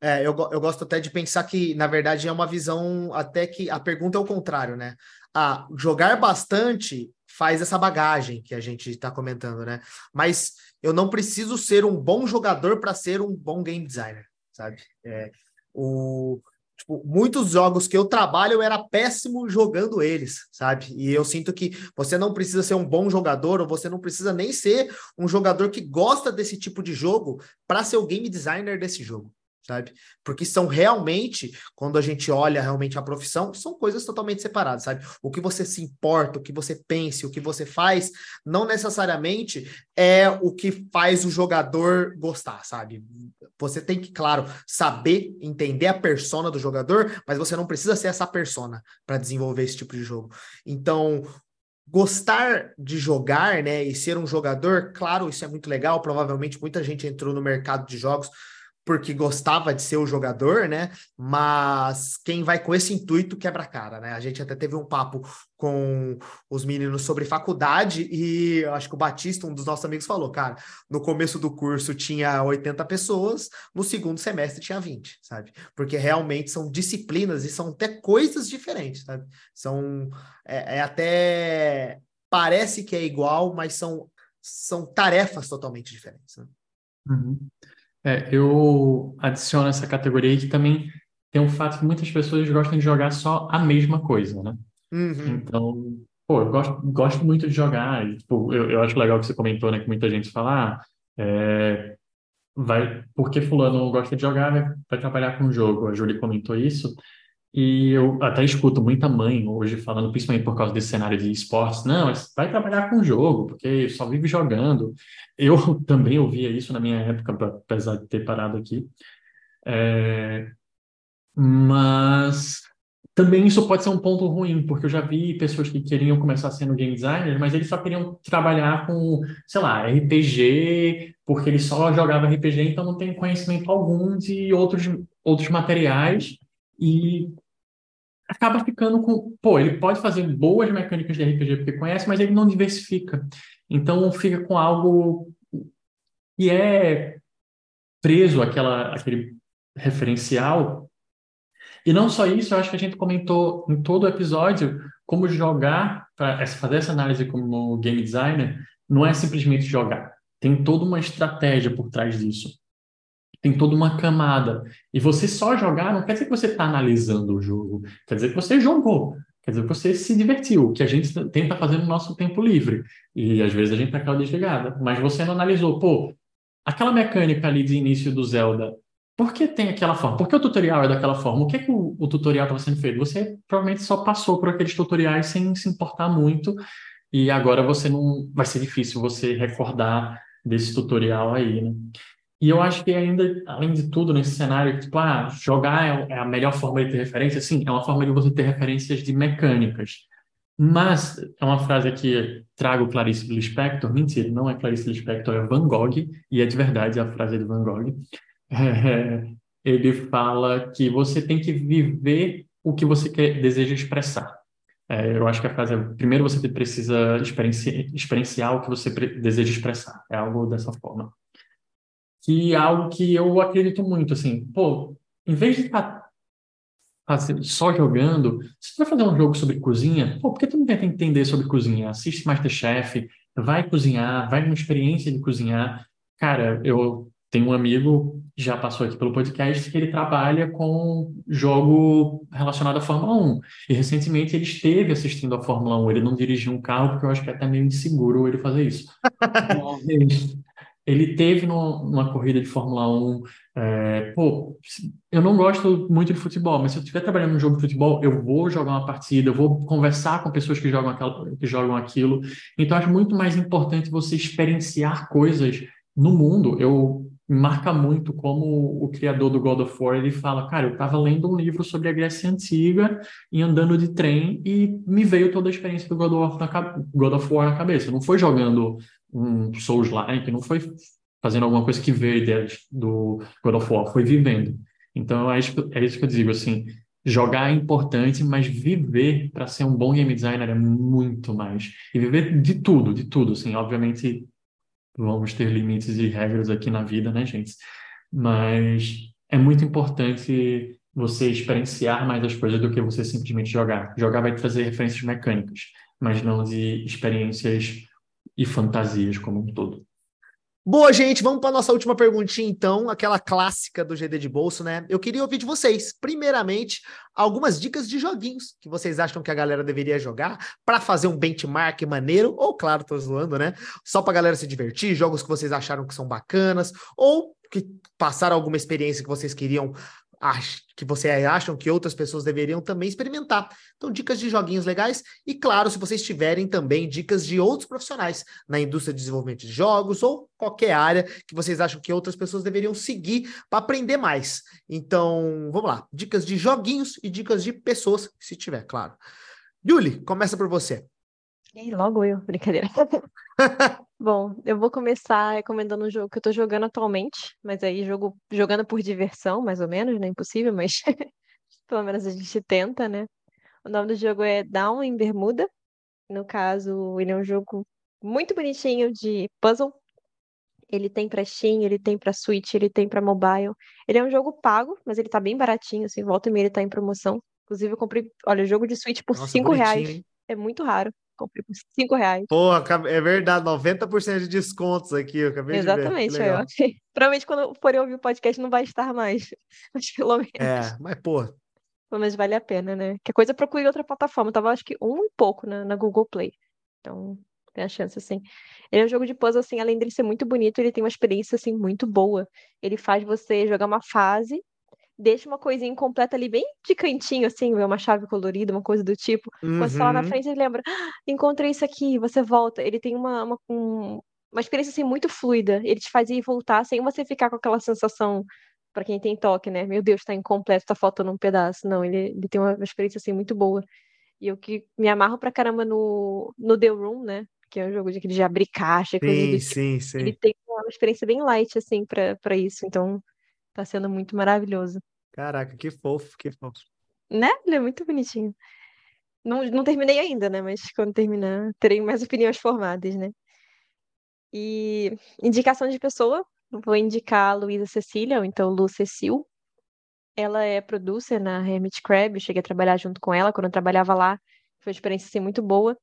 É, eu, eu gosto até de pensar que, na verdade, é uma visão até que a pergunta é o contrário, né? Ah, jogar bastante faz essa bagagem que a gente está comentando, né? Mas eu não preciso ser um bom jogador para ser um bom game designer, sabe? É, o, tipo, muitos jogos que eu trabalho eu era péssimo jogando eles, sabe? E eu sinto que você não precisa ser um bom jogador ou você não precisa nem ser um jogador que gosta desse tipo de jogo para ser o game designer desse jogo sabe? Porque são realmente, quando a gente olha realmente a profissão, são coisas totalmente separadas, sabe? O que você se importa, o que você pensa, o que você faz, não necessariamente é o que faz o jogador gostar, sabe? Você tem que, claro, saber entender a persona do jogador, mas você não precisa ser essa persona para desenvolver esse tipo de jogo. Então, gostar de jogar, né, e ser um jogador, claro, isso é muito legal. Provavelmente muita gente entrou no mercado de jogos porque gostava de ser o jogador, né? Mas quem vai com esse intuito quebra a cara, né? A gente até teve um papo com os meninos sobre faculdade e acho que o Batista, um dos nossos amigos, falou, cara, no começo do curso tinha 80 pessoas, no segundo semestre tinha 20, sabe? Porque realmente são disciplinas e são até coisas diferentes, sabe? São é, é até parece que é igual, mas são são tarefas totalmente diferentes. Né? Uhum. É, eu adiciono essa categoria aí que também tem um fato que muitas pessoas gostam de jogar só a mesma coisa, né? Uhum. Então, pô, eu gosto, gosto muito de jogar. E, tipo, eu, eu acho legal que você comentou, né? Que muita gente fala, ah, é, vai, porque fulano gosta de jogar, vai, vai trabalhar com o jogo. A Julie comentou isso. E eu até escuto muita mãe hoje falando, principalmente por causa desse cenário de esportes, não, vai trabalhar com jogo, porque só vive jogando. Eu também ouvia isso na minha época, apesar de ter parado aqui. É... Mas também isso pode ser um ponto ruim, porque eu já vi pessoas que queriam começar sendo game designer, mas eles só queriam trabalhar com, sei lá, RPG, porque eles só jogavam RPG, então não tem conhecimento algum de outros, outros materiais e acaba ficando com. Pô, ele pode fazer boas mecânicas de RPG porque conhece, mas ele não diversifica. Então fica com algo que é preso àquela, àquele referencial e não só isso, eu acho que a gente comentou em todo o episódio como jogar, para fazer essa análise como game designer, não é simplesmente jogar. Tem toda uma estratégia por trás disso. Tem toda uma camada. E você só jogar não quer dizer que você está analisando o jogo. Quer dizer que você jogou. Quer dizer que você se divertiu, que a gente tenta fazer no nosso tempo livre. E às vezes a gente tá aquela desligada. Mas você não analisou, pô, aquela mecânica ali de início do Zelda, por que tem aquela forma? Por que o tutorial é daquela forma? O que é que o, o tutorial estava sendo feito? Você provavelmente só passou por aqueles tutoriais sem se importar muito e agora você não vai ser difícil você recordar desse tutorial aí, né? E eu acho que ainda, além de tudo, nesse cenário, tipo, ah, jogar é, é a melhor forma de ter referência, sim, é uma forma de você ter referências de mecânicas. Mas, é uma frase aqui, trago Clarice Lispector, mentira, não é Clarice Lispector, é Van Gogh, e é de verdade a frase de Van Gogh, é, ele fala que você tem que viver o que você quer, deseja expressar. É, eu acho que a frase é: primeiro você precisa experienci, experienciar o que você deseja expressar. É algo dessa forma. Que é algo que eu acredito muito, assim, pô, em vez de estar só jogando, se tu vai fazer um jogo sobre cozinha, pô, por que tu não tenta entender sobre cozinha? Assiste Masterchef, vai cozinhar, vai numa experiência de cozinhar. Cara, eu tem um amigo que já passou aqui pelo podcast que ele trabalha com jogo relacionado à Fórmula 1. E recentemente ele esteve assistindo a Fórmula 1. Ele não dirigiu um carro, porque eu acho que é até meio inseguro ele fazer isso. ele teve numa corrida de Fórmula 1. É, pô, eu não gosto muito de futebol, mas se eu estiver trabalhando num jogo de futebol, eu vou jogar uma partida, eu vou conversar com pessoas que jogam, aquela, que jogam aquilo. Então, acho muito mais importante você experienciar coisas no mundo. Eu marca muito como o criador do God of War, ele fala, cara, eu estava lendo um livro sobre a Grécia Antiga e andando de trem e me veio toda a experiência do God of, na, God of War na cabeça. Não foi jogando um Souls-like, não foi fazendo alguma coisa que veio do God of War, foi vivendo. Então, é isso, é isso que eu digo, assim, jogar é importante, mas viver para ser um bom game designer é muito mais. E viver de tudo, de tudo, assim, obviamente vamos ter limites e regras aqui na vida, né, gente? Mas é muito importante você experienciar mais as coisas do que você simplesmente jogar. Jogar vai trazer referências mecânicas, mas não de experiências e fantasias como um todo. Boa, gente, vamos para nossa última perguntinha, então, aquela clássica do GD de bolso, né? Eu queria ouvir de vocês, primeiramente, algumas dicas de joguinhos que vocês acham que a galera deveria jogar para fazer um benchmark maneiro, ou, claro, tô zoando, né? Só para a galera se divertir, jogos que vocês acharam que são bacanas, ou que passaram alguma experiência que vocês queriam que vocês acham que outras pessoas deveriam também experimentar. Então, dicas de joguinhos legais e, claro, se vocês tiverem também dicas de outros profissionais na indústria de desenvolvimento de jogos ou qualquer área que vocês acham que outras pessoas deveriam seguir para aprender mais. Então, vamos lá. Dicas de joguinhos e dicas de pessoas, se tiver, claro. Yuli, começa por você. E logo eu, brincadeira. Bom, eu vou começar recomendando um jogo que eu tô jogando atualmente, mas aí jogo jogando por diversão, mais ou menos, né? Impossível, mas pelo menos a gente tenta, né? O nome do jogo é Down em Bermuda. No caso, ele é um jogo muito bonitinho de puzzle. Ele tem para Steam, ele tem para Switch, ele tem para mobile. Ele é um jogo pago, mas ele tá bem baratinho, assim, volta e meia ele tá em promoção. Inclusive, eu comprei, olha, jogo de Switch por 5 reais. Hein? É muito raro. Comprei por 5 reais. Pô, é verdade, 90% de descontos aqui, eu acabei Exatamente, de ver. Exatamente, Provavelmente quando forem ouvir o podcast não vai estar mais. Mas pelo menos. É, mas pô. Pelo menos vale a pena, né? Que coisa procure outra plataforma. tava acho que um e pouco na, na Google Play. Então, tem a chance, assim. Ele é um jogo de puzzle, assim, além dele ser muito bonito, ele tem uma experiência, assim, muito boa. Ele faz você jogar uma fase deixa uma coisinha incompleta ali, bem de cantinho, assim, uma chave colorida, uma coisa do tipo. Uhum. Quando você tá lá na uhum. frente, ele lembra, ah, encontrei isso aqui, você volta. Ele tem uma, uma, um, uma experiência assim, muito fluida. Ele te faz ir voltar sem você ficar com aquela sensação, para quem tem toque, né? Meu Deus, tá incompleto, tá faltando um pedaço. Não, ele, ele tem uma experiência assim muito boa. E eu que me amarro pra caramba no, no The Room, né? Que é um jogo de, de abrir caixa, coisa sim, do tipo. Sim, sim. Ele tem uma experiência bem light, assim, pra isso. Então, tá sendo muito maravilhoso. Caraca, que fofo, que fofo. Né? Ele é muito bonitinho. Não, não terminei ainda, né? Mas quando terminar, terei mais opiniões formadas, né? E indicação de pessoa, vou indicar a Luísa Cecília, ou então Lu Cecil. Ela é producer na Hermit Crab, eu cheguei a trabalhar junto com ela quando eu trabalhava lá. Foi uma experiência assim, muito boa.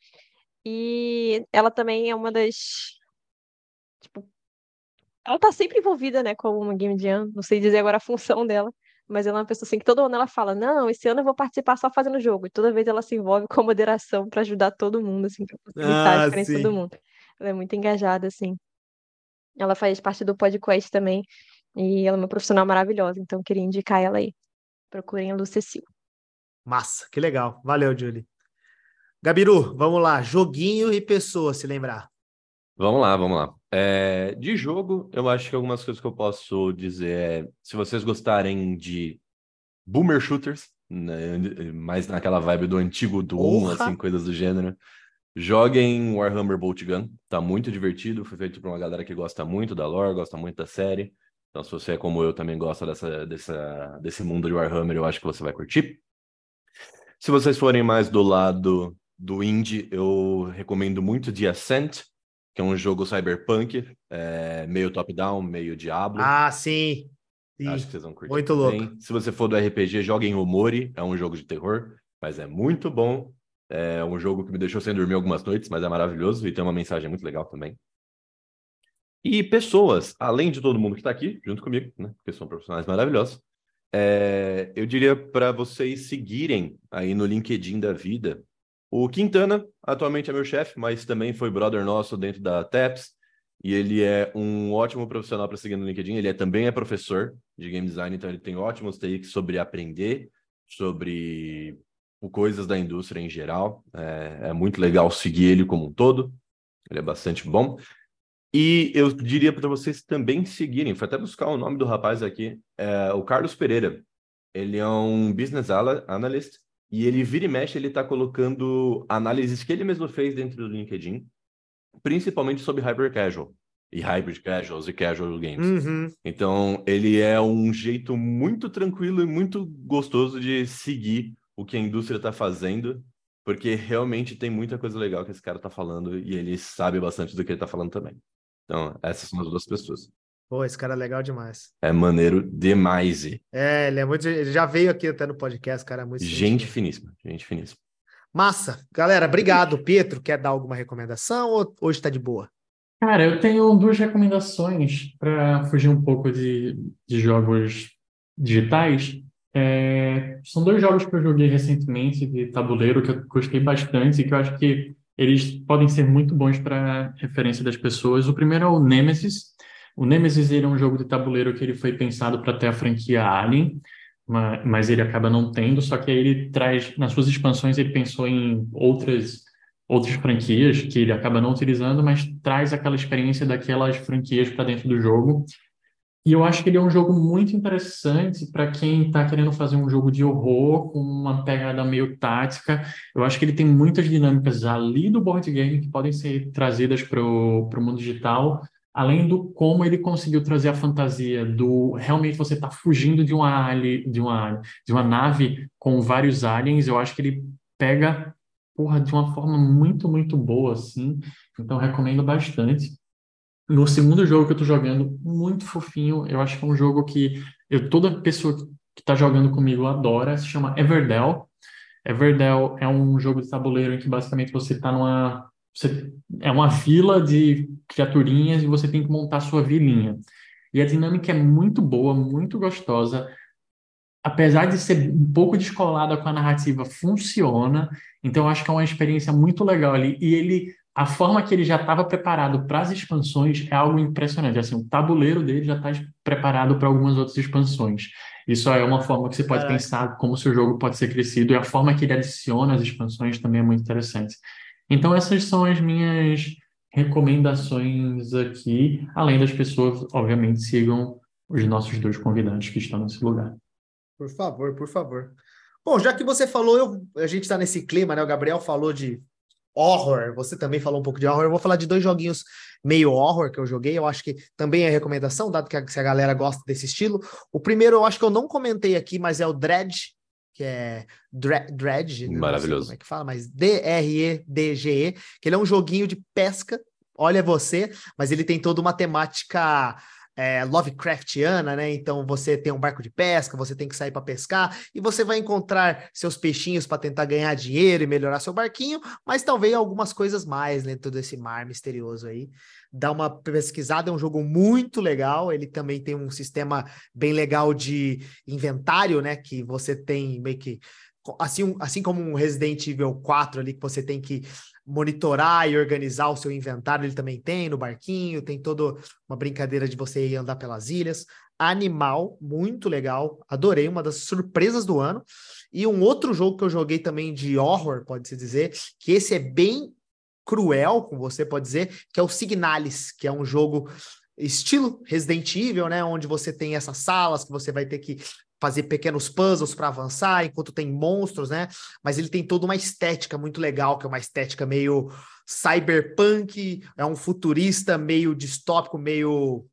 E ela também é uma das. Ela tá sempre envolvida, né, com uma game jam. Não sei dizer agora a função dela, mas ela é uma pessoa assim que todo ano ela fala: "Não, esse ano eu vou participar só fazendo jogo". E toda vez ela se envolve com moderação para ajudar todo mundo assim, pra facilitar ah, a experiência de todo mundo. Ela é muito engajada, assim. Ela faz parte do podcast também. E ela é uma profissional maravilhosa, então queria indicar ela aí. Procurem a Lucecil. Massa, que legal. Valeu, Julie. Gabiru, vamos lá. Joguinho e pessoa, se lembrar. Vamos lá, vamos lá. É, de jogo, eu acho que algumas coisas que eu posso dizer é: se vocês gostarem de boomer shooters, né, mais naquela vibe do antigo do 1, assim, coisas do gênero, Joguem Warhammer Boltgun, tá muito divertido, foi feito por uma galera que gosta muito da lore, gosta muito da série. Então, se você é como eu, também gosta dessa, dessa, desse mundo de Warhammer, eu acho que você vai curtir. Se vocês forem mais do lado do indie, eu recomendo muito The Ascent, é um jogo cyberpunk, é, meio top-down, meio Diablo. Ah, sim. sim. Acho que vocês vão curtir. Muito também. louco. Se você for do RPG, joguem Omori, é um jogo de terror, mas é muito bom. É um jogo que me deixou sem dormir algumas noites, mas é maravilhoso e tem uma mensagem muito legal também. E pessoas, além de todo mundo que está aqui, junto comigo, né? Porque são profissionais maravilhosos. É, eu diria para vocês seguirem aí no LinkedIn da vida. O Quintana, atualmente é meu chefe, mas também foi brother nosso dentro da TEPS. E ele é um ótimo profissional para seguir no LinkedIn. Ele é, também é professor de game design, então ele tem ótimos takes sobre aprender, sobre coisas da indústria em geral. É, é muito legal seguir ele como um todo. Ele é bastante bom. E eu diria para vocês também seguirem, foi até buscar o nome do rapaz aqui, é o Carlos Pereira. Ele é um business analyst e ele vira e mexe, ele está colocando análises que ele mesmo fez dentro do LinkedIn, principalmente sobre hyper casual e hybrid casuals e casual games. Uhum. Então, ele é um jeito muito tranquilo e muito gostoso de seguir o que a indústria está fazendo, porque realmente tem muita coisa legal que esse cara está falando e ele sabe bastante do que ele está falando também. Então, essas são as duas pessoas. Pô, esse cara é legal demais. É maneiro demais. É, ele é muito. Ele já veio aqui até no podcast, cara. É muito gente finíssima, gente finíssima. Massa. Galera, obrigado. Pietro, quer dar alguma recomendação ou hoje está de boa? Cara, eu tenho duas recomendações para fugir um pouco de, de jogos digitais. É, são dois jogos que eu joguei recentemente de tabuleiro que eu gostei bastante e que eu acho que eles podem ser muito bons para referência das pessoas. O primeiro é o Nemesis. O Nemesis ele é um jogo de tabuleiro que ele foi pensado para ter a franquia Alien, mas ele acaba não tendo, só que aí ele traz, nas suas expansões, ele pensou em outras outras franquias que ele acaba não utilizando, mas traz aquela experiência daquelas franquias para dentro do jogo. E eu acho que ele é um jogo muito interessante para quem está querendo fazer um jogo de horror com uma pegada meio tática. Eu acho que ele tem muitas dinâmicas ali do board game que podem ser trazidas para o mundo digital, além do como ele conseguiu trazer a fantasia do realmente você está fugindo de uma, ali, de, uma, de uma nave com vários aliens. Eu acho que ele pega porra, de uma forma muito, muito boa, assim. Então, recomendo bastante. No segundo jogo que eu tô jogando, muito fofinho, eu acho que é um jogo que eu, toda pessoa que tá jogando comigo adora, se chama Everdell. Everdell é um jogo de tabuleiro em que basicamente você tá numa você, é uma vila de criaturinhas e você tem que montar sua vilinha. E a dinâmica é muito boa, muito gostosa. Apesar de ser um pouco descolada com a narrativa, funciona. Então, eu acho que é uma experiência muito legal ali. E ele a forma que ele já estava preparado para as expansões é algo impressionante. Assim, o tabuleiro dele já está preparado para algumas outras expansões. Isso é uma forma que você pode Caraca. pensar como seu jogo pode ser crescido e a forma que ele adiciona as expansões também é muito interessante. Então, essas são as minhas recomendações aqui, além das pessoas, obviamente, sigam os nossos dois convidados que estão nesse lugar. Por favor, por favor. Bom, já que você falou, eu, a gente está nesse clima, né? O Gabriel falou de horror, você também falou um pouco de horror. Eu vou falar de dois joguinhos meio horror que eu joguei. Eu acho que também é recomendação, dado que a, se a galera gosta desse estilo. O primeiro eu acho que eu não comentei aqui, mas é o Dredge, que é Dre- Dredge? Não sei Maravilhoso. como é que fala, mas D-R-E-D-G-E, que ele é um joguinho de pesca. Olha você, mas ele tem toda uma temática é, Lovecraftiana, né? Então você tem um barco de pesca, você tem que sair para pescar e você vai encontrar seus peixinhos para tentar ganhar dinheiro e melhorar seu barquinho, mas talvez algumas coisas mais dentro desse mar misterioso aí. Dá uma pesquisada, é um jogo muito legal. Ele também tem um sistema bem legal de inventário, né? Que você tem meio que assim, assim como um Resident Evil 4 ali que você tem que monitorar e organizar o seu inventário, ele também tem no barquinho, tem toda uma brincadeira de você ir andar pelas ilhas. Animal, muito legal, adorei, uma das surpresas do ano. E um outro jogo que eu joguei também de horror, pode-se dizer, que esse é bem cruel, como você pode dizer, que é o Signalis, que é um jogo estilo Resident Evil, né, onde você tem essas salas que você vai ter que fazer pequenos puzzles para avançar, enquanto tem monstros, né? Mas ele tem toda uma estética muito legal, que é uma estética meio cyberpunk, é um futurista meio distópico, meio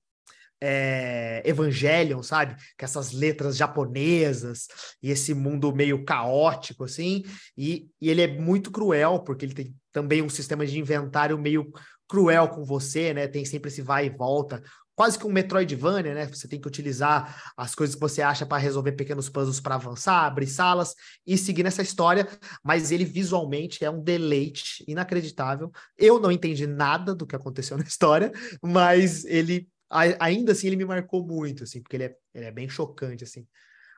é, Evangelion, sabe? Com essas letras japonesas e esse mundo meio caótico, assim. E, e ele é muito cruel, porque ele tem também um sistema de inventário meio cruel com você, né? Tem sempre esse vai e volta. Quase que um Metroidvania, né? Você tem que utilizar as coisas que você acha para resolver pequenos puzzles para avançar, abrir salas e seguir nessa história. Mas ele visualmente é um deleite inacreditável. Eu não entendi nada do que aconteceu na história, mas ele ainda assim ele me marcou muito, assim, porque ele é, ele é bem chocante, assim.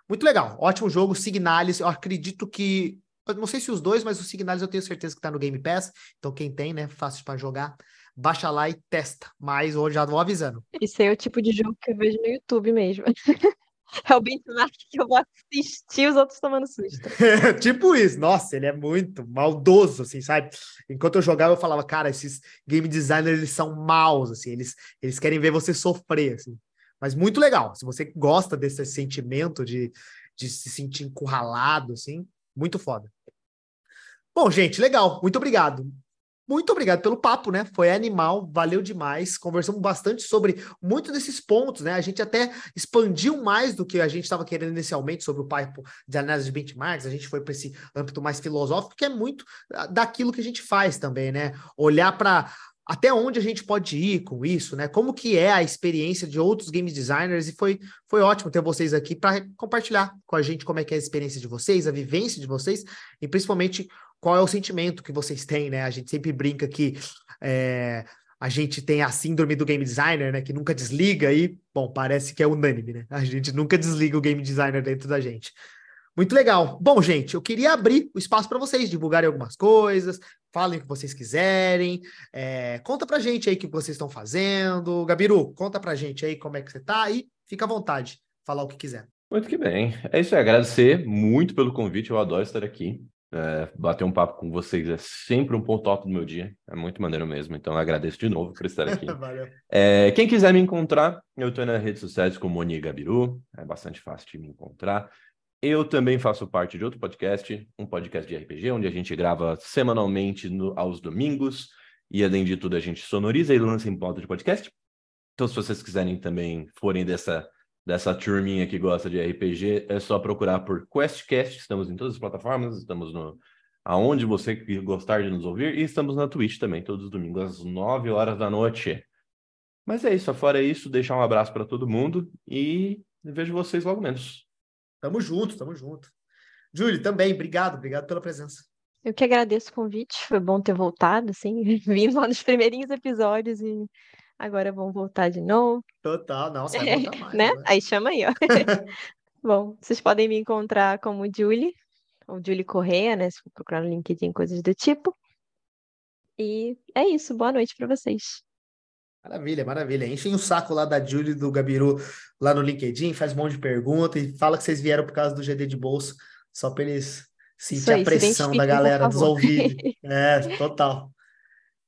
Muito legal, ótimo jogo, Signalis, eu acredito que, não sei se os dois, mas o Signalis eu tenho certeza que tá no Game Pass, então quem tem, né, fácil para jogar, baixa lá e testa, mas hoje já vou avisando. Esse aí é o tipo de jogo que eu vejo no YouTube mesmo. É o benchmark que eu vou assistir os outros tomando susto. tipo isso, nossa, ele é muito maldoso, assim, sabe? Enquanto eu jogava, eu falava, cara, esses game designers, eles são maus, assim, eles, eles querem ver você sofrer, assim. Mas muito legal, se você gosta desse sentimento de, de se sentir encurralado, assim, muito foda. Bom, gente, legal, muito obrigado. Muito obrigado pelo papo, né? Foi animal, valeu demais. Conversamos bastante sobre muitos desses pontos, né? A gente até expandiu mais do que a gente estava querendo inicialmente sobre o papo de análise de benchmarks. A gente foi para esse âmbito mais filosófico, que é muito ah, daquilo que a gente faz também, né? Olhar para até onde a gente pode ir com isso, né? Como que é a experiência de outros game designers e foi, foi ótimo ter vocês aqui para compartilhar com a gente como é que é a experiência de vocês, a vivência de vocês e principalmente qual é o sentimento que vocês têm, né? A gente sempre brinca que é, a gente tem a síndrome do game designer, né? Que nunca desliga e, bom, parece que é unânime, né? A gente nunca desliga o game designer dentro da gente. Muito legal. Bom, gente, eu queria abrir o espaço para vocês divulgarem algumas coisas, falem o que vocês quiserem. É, conta pra gente aí o que vocês estão fazendo. Gabiru, conta pra gente aí como é que você tá e fica à vontade, falar o que quiser. Muito que bem. É isso aí, agradecer muito pelo convite, eu adoro estar aqui. É, bater um papo com vocês é sempre um ponto alto do meu dia, é muito maneiro mesmo, então agradeço de novo por estar aqui. É, quem quiser me encontrar, eu estou nas redes sociais como Moni Gabiru, é bastante fácil de me encontrar. Eu também faço parte de outro podcast, um podcast de RPG, onde a gente grava semanalmente no- aos domingos, e além de tudo a gente sonoriza e lança em pauta de podcast. Então, se vocês quiserem também forem dessa, dessa turminha que gosta de RPG, é só procurar por QuestCast, estamos em todas as plataformas, estamos no aonde você gostar de nos ouvir, e estamos na Twitch também, todos os domingos, às 9 horas da noite. Mas é isso, fora isso, deixar um abraço para todo mundo e vejo vocês logo menos. Tamo junto, tamo junto. Júlio, também, obrigado, obrigado pela presença. Eu que agradeço o convite, foi bom ter voltado, assim, vindo lá nos primeirinhos episódios e agora vão voltar de novo, Total, não, você mais. né? né? Aí chama aí, ó. Bom, vocês podem me encontrar como Julie, ou Julie Correia, né? Se for procurar no LinkedIn, coisas do tipo. E é isso, boa noite para vocês. Maravilha, maravilha. Enchem o saco lá da Julie e do Gabiru lá no LinkedIn, faz um monte de pergunta e fala que vocês vieram por causa do GD de bolso, só para eles sentir aí, a pressão da galera dos ouvidos. É, total.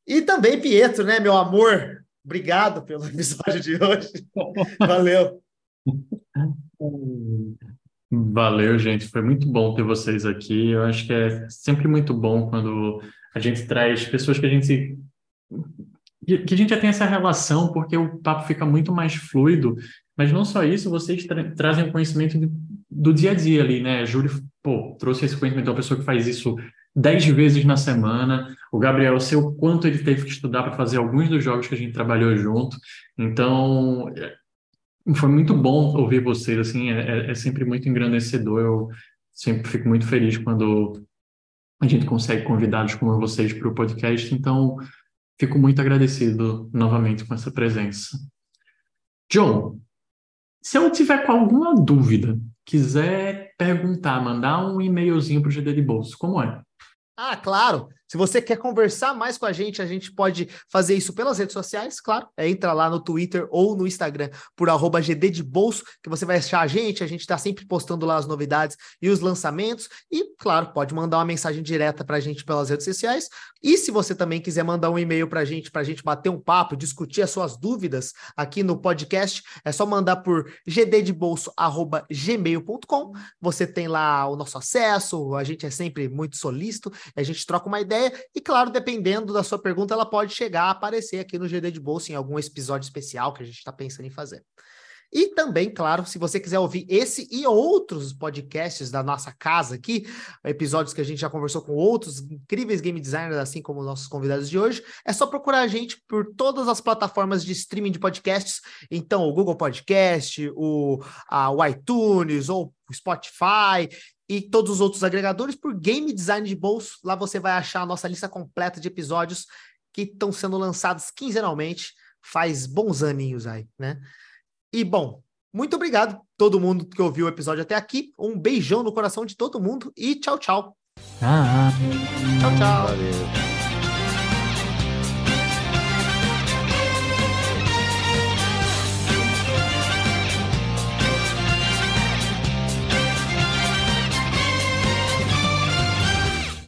E também, Pietro, né, meu amor? Obrigado pelo episódio de hoje. Valeu. Valeu, gente. Foi muito bom ter vocês aqui. Eu acho que é sempre muito bom quando a gente traz pessoas que a gente que a gente já tem essa relação, porque o papo fica muito mais fluido. Mas não só isso, vocês tra trazem o conhecimento de, do dia a dia ali, né? Júlio, pô, trouxe esse conhecimento de uma pessoa que faz isso dez vezes na semana. O Gabriel, eu sei o quanto ele teve que estudar para fazer alguns dos jogos que a gente trabalhou junto. Então, é, foi muito bom ouvir vocês, assim, é, é, é sempre muito engrandecedor. Eu sempre fico muito feliz quando a gente consegue convidados como vocês para o podcast. Então, fico muito agradecido novamente com essa presença. John, se eu tiver com alguma dúvida, quiser perguntar, mandar um e-mailzinho para o GD de Bolso, como é? Ah, claro. Se você quer conversar mais com a gente, a gente pode fazer isso pelas redes sociais, claro. É, entra lá no Twitter ou no Instagram por arroba GD de Bolso, que você vai achar a gente. A gente está sempre postando lá as novidades e os lançamentos. E, claro, pode mandar uma mensagem direta para a gente pelas redes sociais. E se você também quiser mandar um e-mail para a gente, para a gente bater um papo, discutir as suas dúvidas aqui no podcast, é só mandar por gddebolso.gmail.com. Você tem lá o nosso acesso, a gente é sempre muito solícito, a gente troca uma ideia ideia. E claro, dependendo da sua pergunta, ela pode chegar a aparecer aqui no GD de Bolsa em algum episódio especial que a gente está pensando em fazer. E também, claro, se você quiser ouvir esse e outros podcasts da nossa casa aqui, episódios que a gente já conversou com outros incríveis game designers, assim como nossos convidados de hoje, é só procurar a gente por todas as plataformas de streaming de podcasts. Então, o Google Podcast, o, a, o iTunes ou o Spotify e todos os outros agregadores por Game Design de Bolso. Lá você vai achar a nossa lista completa de episódios que estão sendo lançados quinzenalmente. Faz bons aninhos aí, né? E bom, muito obrigado todo mundo que ouviu o episódio até aqui. Um beijão no coração de todo mundo e tchau, tchau. Ah. Tchau, tchau. Valeu.